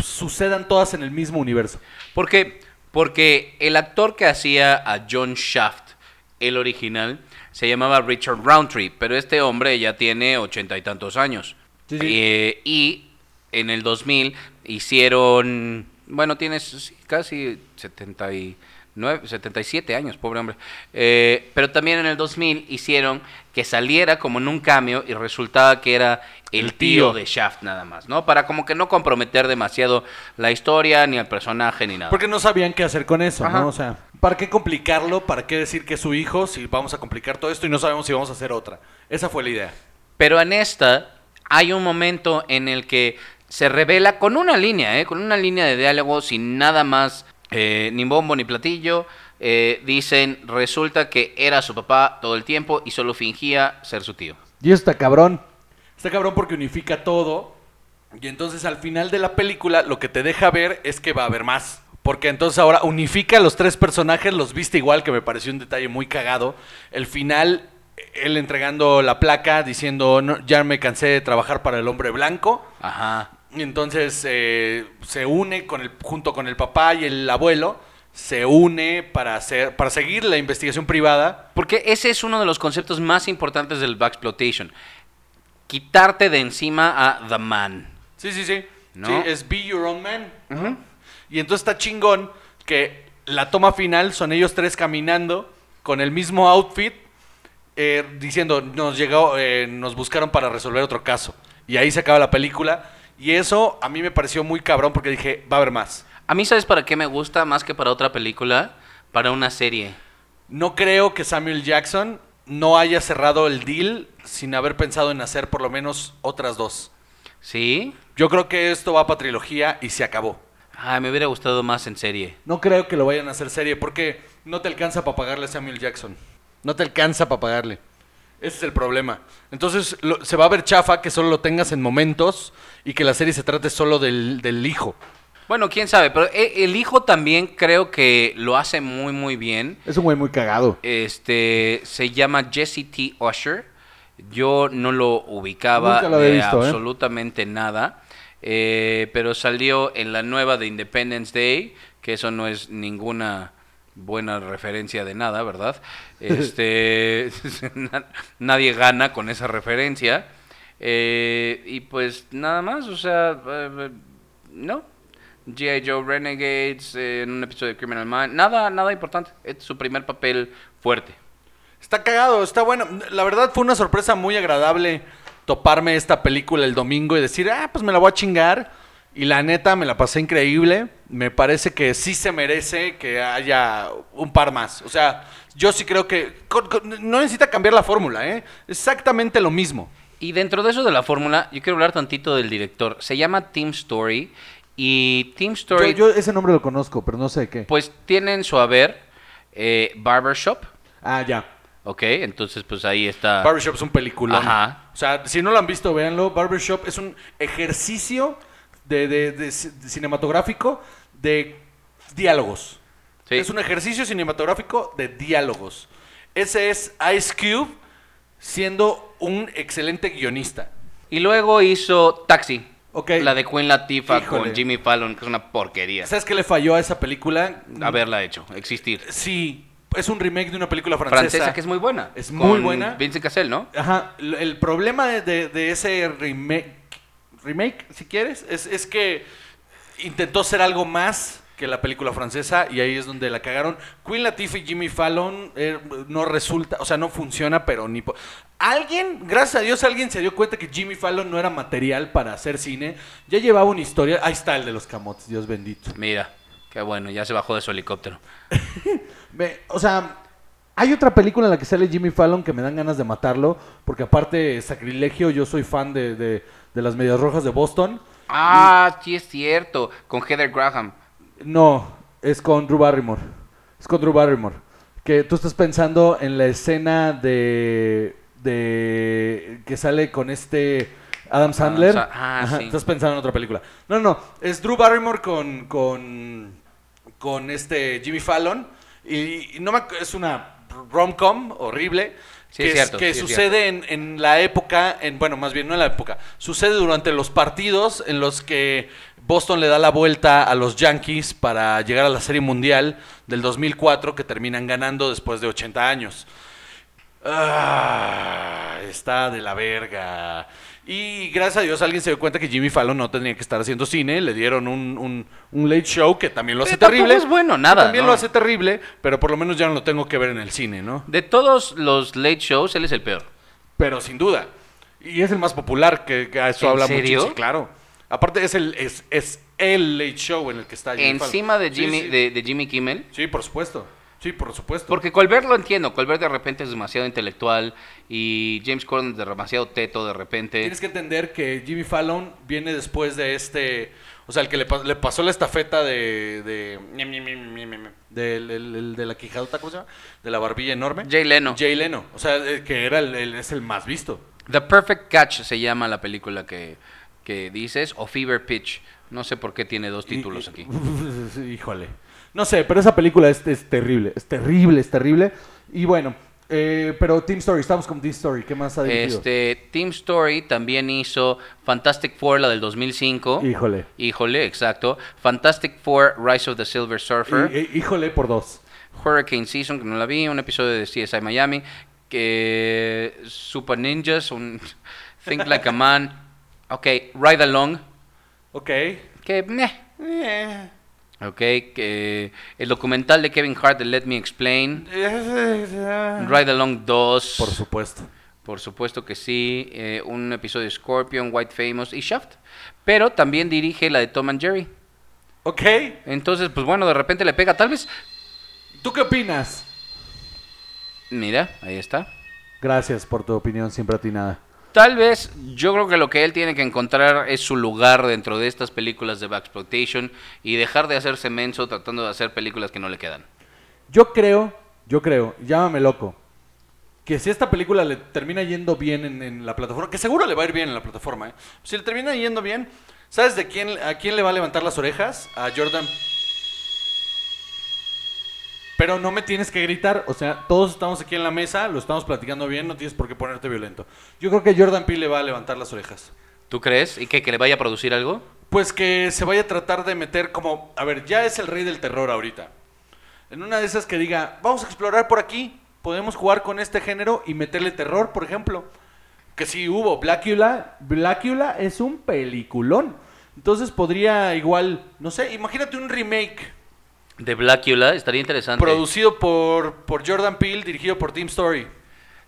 sucedan todas en el mismo universo. Porque, porque el actor que hacía a John Shaft, el original, se llamaba Richard Roundtree, pero este hombre ya tiene ochenta y tantos años. Sí, sí. Eh, y en el 2000 hicieron, bueno, tienes casi 79, 77 años, pobre hombre. Eh, pero también en el 2000 hicieron que saliera como en un cameo y resultaba que era el, El tío. tío. de Shaft nada más, ¿no? Para como que no comprometer demasiado la historia, ni al personaje, ni nada. Porque no sabían qué hacer con eso, Ajá. ¿no? O sea, ¿para qué complicarlo? ¿Para qué decir que es su hijo si vamos a complicar todo esto y no sabemos si vamos a hacer otra? Esa fue la idea. Pero en esta hay un momento en el que se revela con una línea, ¿eh? con una línea de diálogo sin nada más, eh, ni bombo ni platillo. Eh, dicen, resulta que era su papá todo el tiempo y solo fingía ser su tío. Y está cabrón. Está cabrón porque unifica todo. Y entonces al final de la película lo que te deja ver es que va a haber más. Porque entonces ahora unifica a los tres personajes, los viste igual, que me pareció un detalle muy cagado. El final, él entregando la placa diciendo, "No, ya me cansé de trabajar para el hombre blanco. Ajá. Y entonces eh, se une con el, junto con el papá y el abuelo, se une para, hacer, para seguir la investigación privada. Porque ese es uno de los conceptos más importantes del Blaxploitation. Quitarte de encima a The Man. Sí, sí, sí. ¿No? Sí, es Be Your Own Man. Y entonces está chingón que la toma final son ellos tres caminando con el mismo outfit, eh, diciendo, nos llegó, eh, nos buscaron para resolver otro caso. Y ahí se acaba la película. Y eso a mí me pareció muy cabrón porque dije, va a haber más. A mí, ¿sabes para qué me gusta más que para otra película? Para una serie. No creo que Samuel Jackson no haya cerrado el deal sin haber pensado en hacer por lo menos otras dos. ¿Sí? Yo creo que esto va para trilogía y se acabó. Ay, me hubiera gustado más en serie. No creo que lo vayan a hacer serie porque no te alcanza para pagarle a Samuel Jackson. No te alcanza para pagarle. Ese es el problema. Entonces lo- se va a ver chafa que solo lo tengas en momentos y que la serie se trate solo del, del hijo. Bueno, quién sabe, pero e- el hijo también creo que lo hace muy, muy bien. Es un güey muy cagado. Este se llama Jesse T. Usher. Yo no lo ubicaba lo de visto, ¿eh? absolutamente nada. Eh, pero salió en la nueva de Independence Day, que eso no es ninguna buena referencia de nada, ¿verdad? Este na- nadie gana con esa referencia. Eh, y pues nada más, o sea, eh, no. G.I. Joe Renegades, eh, en un episodio de Criminal Minds, nada, nada importante. Es su primer papel fuerte. Está cagado, está bueno. La verdad fue una sorpresa muy agradable toparme esta película el domingo y decir, ah, pues me la voy a chingar. Y la neta me la pasé increíble. Me parece que sí se merece que haya un par más. O sea, yo sí creo que no necesita cambiar la fórmula, ¿eh? Exactamente lo mismo. Y dentro de eso de la fórmula, yo quiero hablar tantito del director. Se llama Team Story. Y Team Story, ese nombre lo conozco, pero no sé qué. pues tiene en su haber eh, Barbershop. Ah, ya. Ok, entonces pues ahí está. Barbershop es un peliculón. Ajá. O sea, si no lo han visto, véanlo. Barbershop es un ejercicio de, de- de ci- de cinematográfico de diálogos. Sí. Es un ejercicio cinematográfico de diálogos. Ese es Ice Cube siendo un excelente guionista. Y luego hizo Taxi. Ok. La de Queen Latifah Híjole. con Jimmy Fallon, que es una porquería. ¿Sabes qué le falló a esa película? Haberla hecho, existir. Sí, es un remake de una película francesa. Francesa, que es muy buena. Es muy Con buena. Vincent Cassel, ¿no? Ajá, el problema de, de- de ese remake, remake, si quieres, es, es que intentó ser algo más que la película francesa y ahí es donde la cagaron. Queen Latifah y Jimmy Fallon eh, no resulta, o sea, no funciona, pero ni... po- Alguien, gracias a Dios, alguien se dio cuenta que Jimmy Fallon no era material para hacer cine. Ya llevaba una historia. Ahí está el de los camotes, Dios bendito. Mira, qué bueno, ya se bajó de su helicóptero. O sea, hay otra película en la que sale Jimmy Fallon que me dan ganas de matarlo, porque aparte, sacrilegio, yo soy fan de, de- de las Medias Rojas de Boston. Ah, sí es cierto, con Heather Graham. No, es con Drew Barrymore. Es con Drew Barrymore. Que tú estás pensando en la escena de. de. que sale con este. Adam Sandler. Sa- ah, sí. Estás pensando en otra película. No, no, no. Es Drew Barrymore con. con. con este Jimmy Fallon. Y, y no me es una rom-com horrible. Sí, que es cierto, que sí, es sucede en, en la época, en, bueno, más bien no en la época, sucede durante los partidos en los que Boston le da la vuelta a los Yankees para llegar a la Serie Mundial del 2004 que terminan ganando después de 80 años. Ah, está de la verga. Y gracias a Dios alguien se dio cuenta que Jimmy Fallon no tenía que estar haciendo cine. Le dieron un, un- un late show que también lo hace Pero terrible. es bueno, nada, También ¿no? lo hace terrible, pero por lo menos ya no lo tengo que ver en el cine, ¿no? De todos los late shows, él es el peor. Pero sin duda. Y es el más popular, que, que a eso ¿En habla serio? mucho. Sí, claro. Aparte es el, es, es el late show en el que está Jimmy Encima Fallon. de Sí, Jimmy, sí. De, de Jimmy Kimmel. Sí, por supuesto. Sí, por supuesto. Porque Colbert lo entiendo, Colbert de repente es demasiado intelectual y James Corden es demasiado teto de repente. Tienes que entender que Jimmy Fallon viene después de este. O sea, el que le, pa- le pasó la estafeta de. de. de la quijadota, ¿cómo se llama? De la barbilla enorme. Jay Leno. Jay Leno. O sea, que era el, el- es el más visto. The Perfect Catch se llama la película que, que dices, o Fever Pitch. No sé por qué tiene dos títulos aquí. Híjole. No sé, pero esa película es, es terrible. Es terrible, es terrible. Y bueno, eh, pero Team Story, estamos con Team Story. ¿Qué más ha dirigido? Este, Team Story también hizo Fantastic Four, la del 2005. Híjole. Híjole, exacto. Fantastic Four, Rise of the Silver Surfer. Híjole por dos. Hurricane Season, que no la vi, un episodio de CSI Miami, que Super Ninjas, un Think Like a Man, ok, Ride Along, Ok. que meh, Eh, ok, que el documental de Kevin Hart de Let Me Explain, Ride Along 2, Por supuesto. por supuesto que sí, eh, un episodio de Scorpion, White Famous y Shaft, pero también dirige la de Tom and Jerry. Ok. Entonces, pues bueno, de repente le pega, tal vez, ¿Tú qué opinas? mira, ahí está. Gracias por tu opinión siempre atinada. Tal vez yo creo que lo que él tiene que encontrar es su lugar dentro de estas películas de Backsploitation y dejar de hacerse menso tratando de hacer películas que no le quedan. Yo creo, yo creo, llámame loco, que si esta película le termina yendo bien en, la plataforma, que seguro le va a ir bien en la plataforma, ¿eh? si le termina yendo bien, ¿sabes de quién, a quién le va a levantar las orejas? A Jordan. Pero no me tienes que gritar, o sea, todos estamos aquí en la mesa, lo estamos platicando bien, no tienes por qué ponerte violento. Yo creo que Jordan Peele le va a levantar las orejas. ¿Tú crees? ¿Y que, que le vaya a producir algo? Pues que se vaya a tratar de meter como, a ver, ya es el rey del terror ahorita. En una de esas que diga, vamos a explorar por aquí, podemos jugar con este género y meterle terror, por ejemplo. Que sí hubo, Blackula, Blackula es un peliculón. Entonces podría igual, no sé, imagínate un remake De Blackula, estaría interesante. producido por, por Jordan Peele, dirigido por Team Story.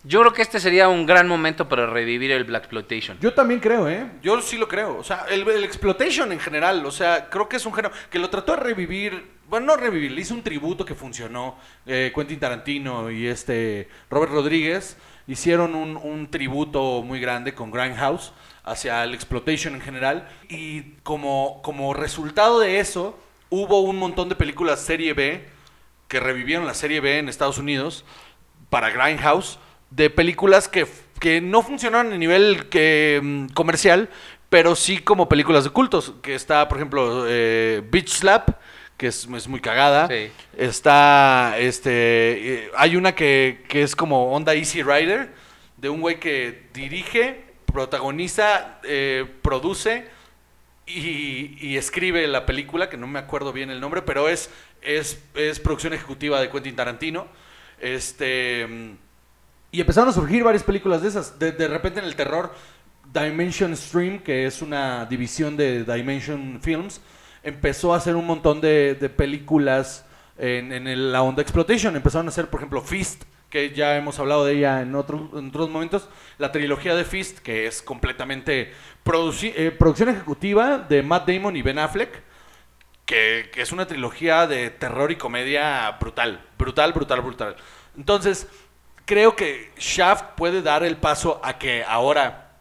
Yo creo que este sería un gran momento para revivir el Black Exploitation. Yo también creo, ¿eh? Yo sí lo creo. O sea, el, el exploitation en general, o sea, creo que es un género que lo trató de revivir. Bueno, no revivir, le hizo un tributo que funcionó. Eh, Quentin Tarantino y este Robert Rodríguez hicieron un, un tributo muy grande con Grindhouse hacia el exploitation en general. Y como, como resultado de eso, hubo un montón de películas serie B que revivieron la serie B en Estados Unidos para Grindhouse de películas que, que no funcionaron a nivel que, mm, comercial, pero sí como películas de cultos. Que está, por ejemplo, eh, Beach Slap, que es, es muy cagada. Sí. Está, este, eh, hay una que, que es como Onda Easy Rider, de un güey que dirige, protagoniza, eh, produce y, escribe la película, que no me acuerdo bien el nombre, pero es, es, es producción ejecutiva de Quentin Tarantino. Este. Y empezaron a surgir varias películas de esas. De, de repente en el terror, Dimension Stream, que es una división de Dimension Films, empezó a hacer un montón de, de películas en, en la onda exploitation. Empezaron a hacer, por ejemplo, Fist, que ya hemos hablado de ella en, otro- en otros momentos. La trilogía de Fist, que es completamente eh, producción ejecutiva de Matt Damon y Ben Affleck que, es una trilogía de terror y comedia brutal, brutal, brutal, brutal. Entonces, creo que Shaft puede dar el paso a que ahora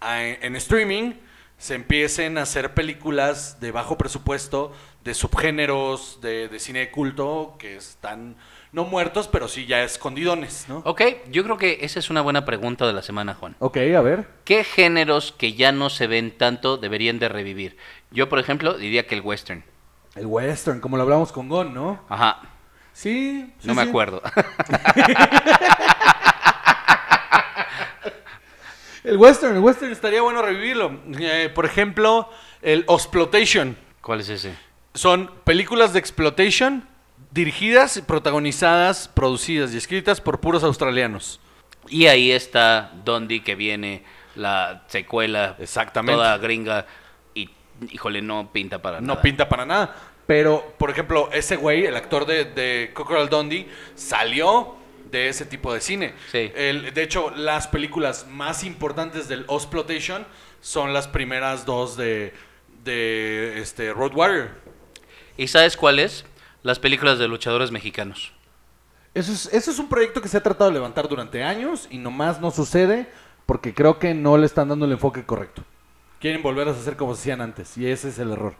en streaming se empiecen a hacer películas de bajo presupuesto, de subgéneros, de, de cine de culto, que están no muertos, pero sí ya escondidones, ¿no? Ok, yo creo que esa es una buena pregunta de la semana, Juan. Ok, a ver. ¿Qué géneros que ya no se ven tanto deberían de revivir? Yo, por ejemplo, diría que el western. El western, como lo hablamos con Gon, ¿no? Ajá, Sí. sí, no me sí. acuerdo. El western, el western estaría bueno revivirlo. Eh, por ejemplo, el Exploitation. ¿Cuál es ese? Son películas de exploitation dirigidas, protagonizadas, producidas y escritas por puros australianos. Y ahí está Dondi que viene la secuela Exactamente. toda gringa y híjole no pinta para No nada. pinta para nada. Pero, por ejemplo, ese güey, el actor de, de Cockerel Dundee, salió de ese tipo de cine. Sí. El- de hecho, las películas más importantes del Exploitation son las primeras dos de, de este, Road Warrior. ¿Y sabes cuál es? Las películas de luchadores mexicanos. Eso es, eso es un proyecto que se ha tratado de levantar durante años y nomás no sucede porque creo que no le están dando el enfoque correcto. Quieren volver a hacer como se hacían antes y ese es el error.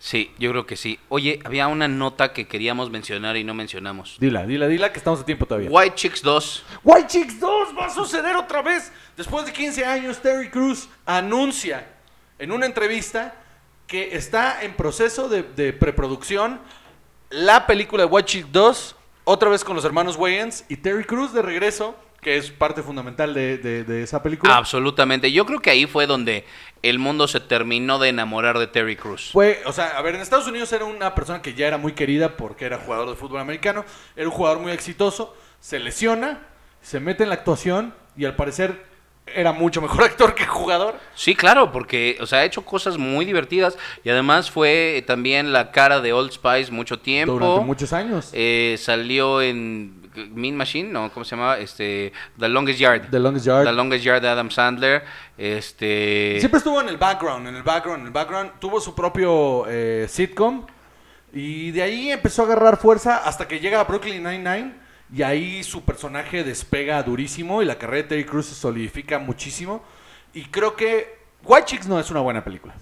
Sí, yo creo que sí. Oye, había una nota que queríamos mencionar y no mencionamos. Dila, dila, dila que estamos a tiempo todavía. White Chicks 2. White Chicks 2 va a suceder otra vez. Después de 15 años, Terry Crews anuncia en una entrevista que está en proceso de, de preproducción la película de White Chicks 2, otra vez con los hermanos Wayans y Terry Crews de regreso, que es parte fundamental de, de- de esa película. Absolutamente. Yo creo que ahí fue donde el mundo se terminó de enamorar de Terry Crews. Fue, o sea, a ver, en Estados Unidos era una persona que ya era muy querida porque era jugador de fútbol americano, era un jugador muy exitoso, se lesiona, se mete en la actuación y al parecer era mucho mejor actor que jugador. Sí, claro, porque, o sea, ha hecho cosas muy divertidas y además fue también la cara de Old Spice mucho tiempo. Durante muchos años. Eh, salió en Mean Machine, ¿no? ¿Cómo se llamaba? Este, The Longest Yard. The Longest Yard. The Longest Yard de Adam Sandler. Este... Siempre estuvo en el background, en el background, en el background. Tuvo su propio eh, sitcom. Y de ahí empezó a agarrar fuerza hasta que llega a Brooklyn Nine-Nine. Y ahí su personaje despega durísimo y la carrera de Terry Crews se solidifica muchísimo. Y creo que White Chicks no es una buena película.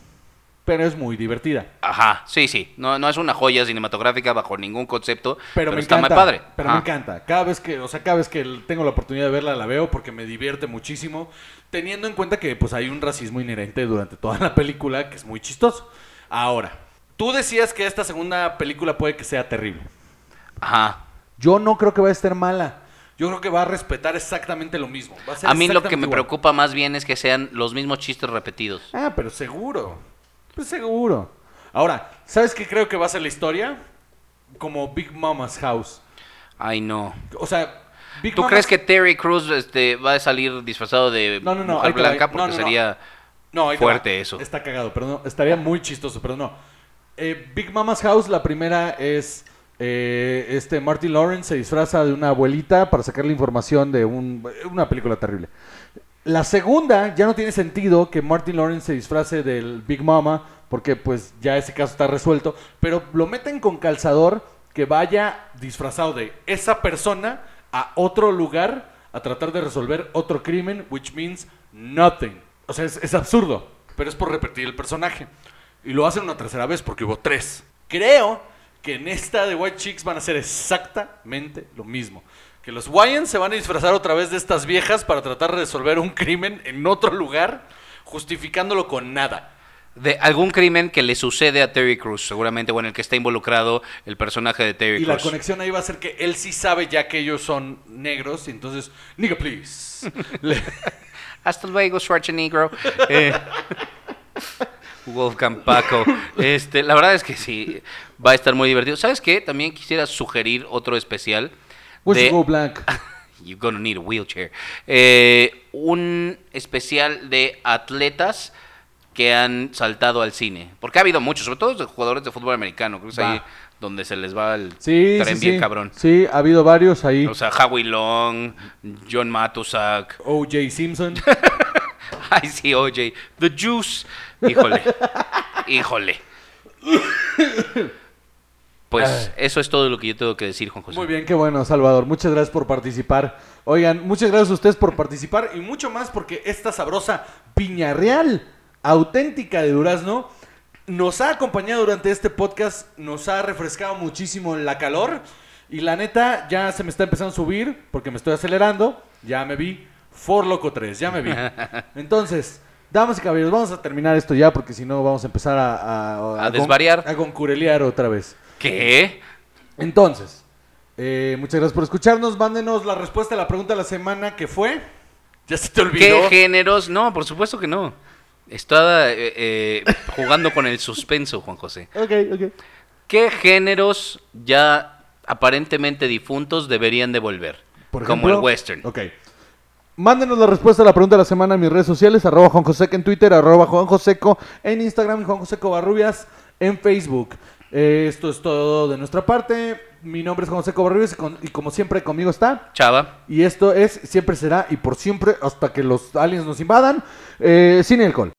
pero es muy divertida. Ajá, sí, sí. No, no es una joya cinematográfica bajo ningún concepto, Pero, me está encanta. muy padre. Pero me Ajá. encanta. Cada vez que, o sea, cada vez que tengo la oportunidad de verla, la veo porque me divierte muchísimo. Teniendo en cuenta que pues hay un racismo inherente durante toda la película que es muy chistoso. Ahora, tú decías que esta segunda película puede que sea terrible. Ajá. Yo no creo que va a estar mala. Yo creo que va a respetar exactamente lo mismo. Va a, ser A mí lo que me igual. preocupa más bien es que sean los mismos chistes repetidos. Ah, pero seguro. Pues seguro. Ahora, ¿sabes qué creo que va a ser la historia? Como Big Mama's House. Ay, no. O sea, Big ¿Tú Mama's- crees que Terry Cruz este, va a salir disfrazado de No, no, no, mujer blanca? Porque sería... Fuerte eso. Está cagado, pero no. Estaría muy chistoso, pero no. Eh, Big Mama's House, la primera es. Eh, este Martin Lawrence se disfraza de una abuelita para sacarle información de un- una película terrible. La segunda ya no tiene sentido que Martin Lawrence se disfrace del Big Mama, porque pues ya ese caso está resuelto, pero lo meten con calzador que vaya disfrazado de esa persona a otro lugar a tratar de resolver otro crimen, which means nothing. O sea, es, es absurdo, pero es por repetir el personaje. Y lo hacen una tercera vez porque hubo tres. Creo que en esta de White Chicks van a hacer exactamente lo mismo. Que los Wyans se van a disfrazar otra vez de estas viejas para tratar de resolver un crimen en otro lugar, justificándolo con nada. De algún crimen que le sucede a Terry Cruz, seguramente, o en el que está involucrado el personaje de Terry Y la Cruz. conexión ahí va a ser que él sí sabe ya que ellos son negros, y entonces, nigga please. Le- Hasta luego, Schwarzenegger. Eh, Wolfgang Paco. Este, la verdad es que sí, va a estar muy divertido. ¿Sabes qué? También quisiera sugerir otro especial. Where's de- the go black? You're gonna need a wheelchair. Eh, un especial de atletas que han saltado al cine. Porque ha habido muchos, sobre todo de jugadores de fútbol americano. Creo que es ahí donde se les va el Sí, sí, tren bien sí. cabrón. Sí, ha habido varios ahí. O sea, Howie Long, John Matusak. O.J. Simpson. Ay, sí, oye. The Juice. Híjole. Híjole. Pues eso es todo lo que yo tengo que decir, Juan José. Muy bien, qué bueno, Salvador. Muchas gracias por participar. Oigan, muchas gracias a ustedes por participar y mucho más porque esta sabrosa piña real, auténtica de Durazno, nos ha acompañado durante este podcast, nos ha refrescado muchísimo la calor y la neta ya se me está empezando a subir porque me estoy acelerando. Ya me vi For Loco 3, ya me vi. Entonces, damas y caballeros, vamos a terminar esto ya porque si no vamos a empezar a, a, A desvariar. A concurelear otra vez. ¿Qué? Entonces, eh, muchas gracias por escucharnos. Mándenos la respuesta a la pregunta de la semana que fue. Ya se te olvidó. ¿Qué géneros? No, por supuesto que no. Estaba eh, eh, jugando con el suspenso, Juan José. Ok, ok. ¿Qué géneros ya aparentemente difuntos deberían de volver? Por Como el western. Ok. Mándenos la respuesta a la pregunta de la semana en mis redes sociales, arroba Juan Joseco en Twitter, arroba Juan Joseco en Instagram y Juan Joseco Barrubias en Facebook. Eh, esto es todo de nuestra parte. Mi nombre es Juan Joseco Barrubias y, con- y como siempre conmigo está. Chava. Y esto es, siempre será y por siempre hasta que los aliens nos invadan, eh, sin alcohol.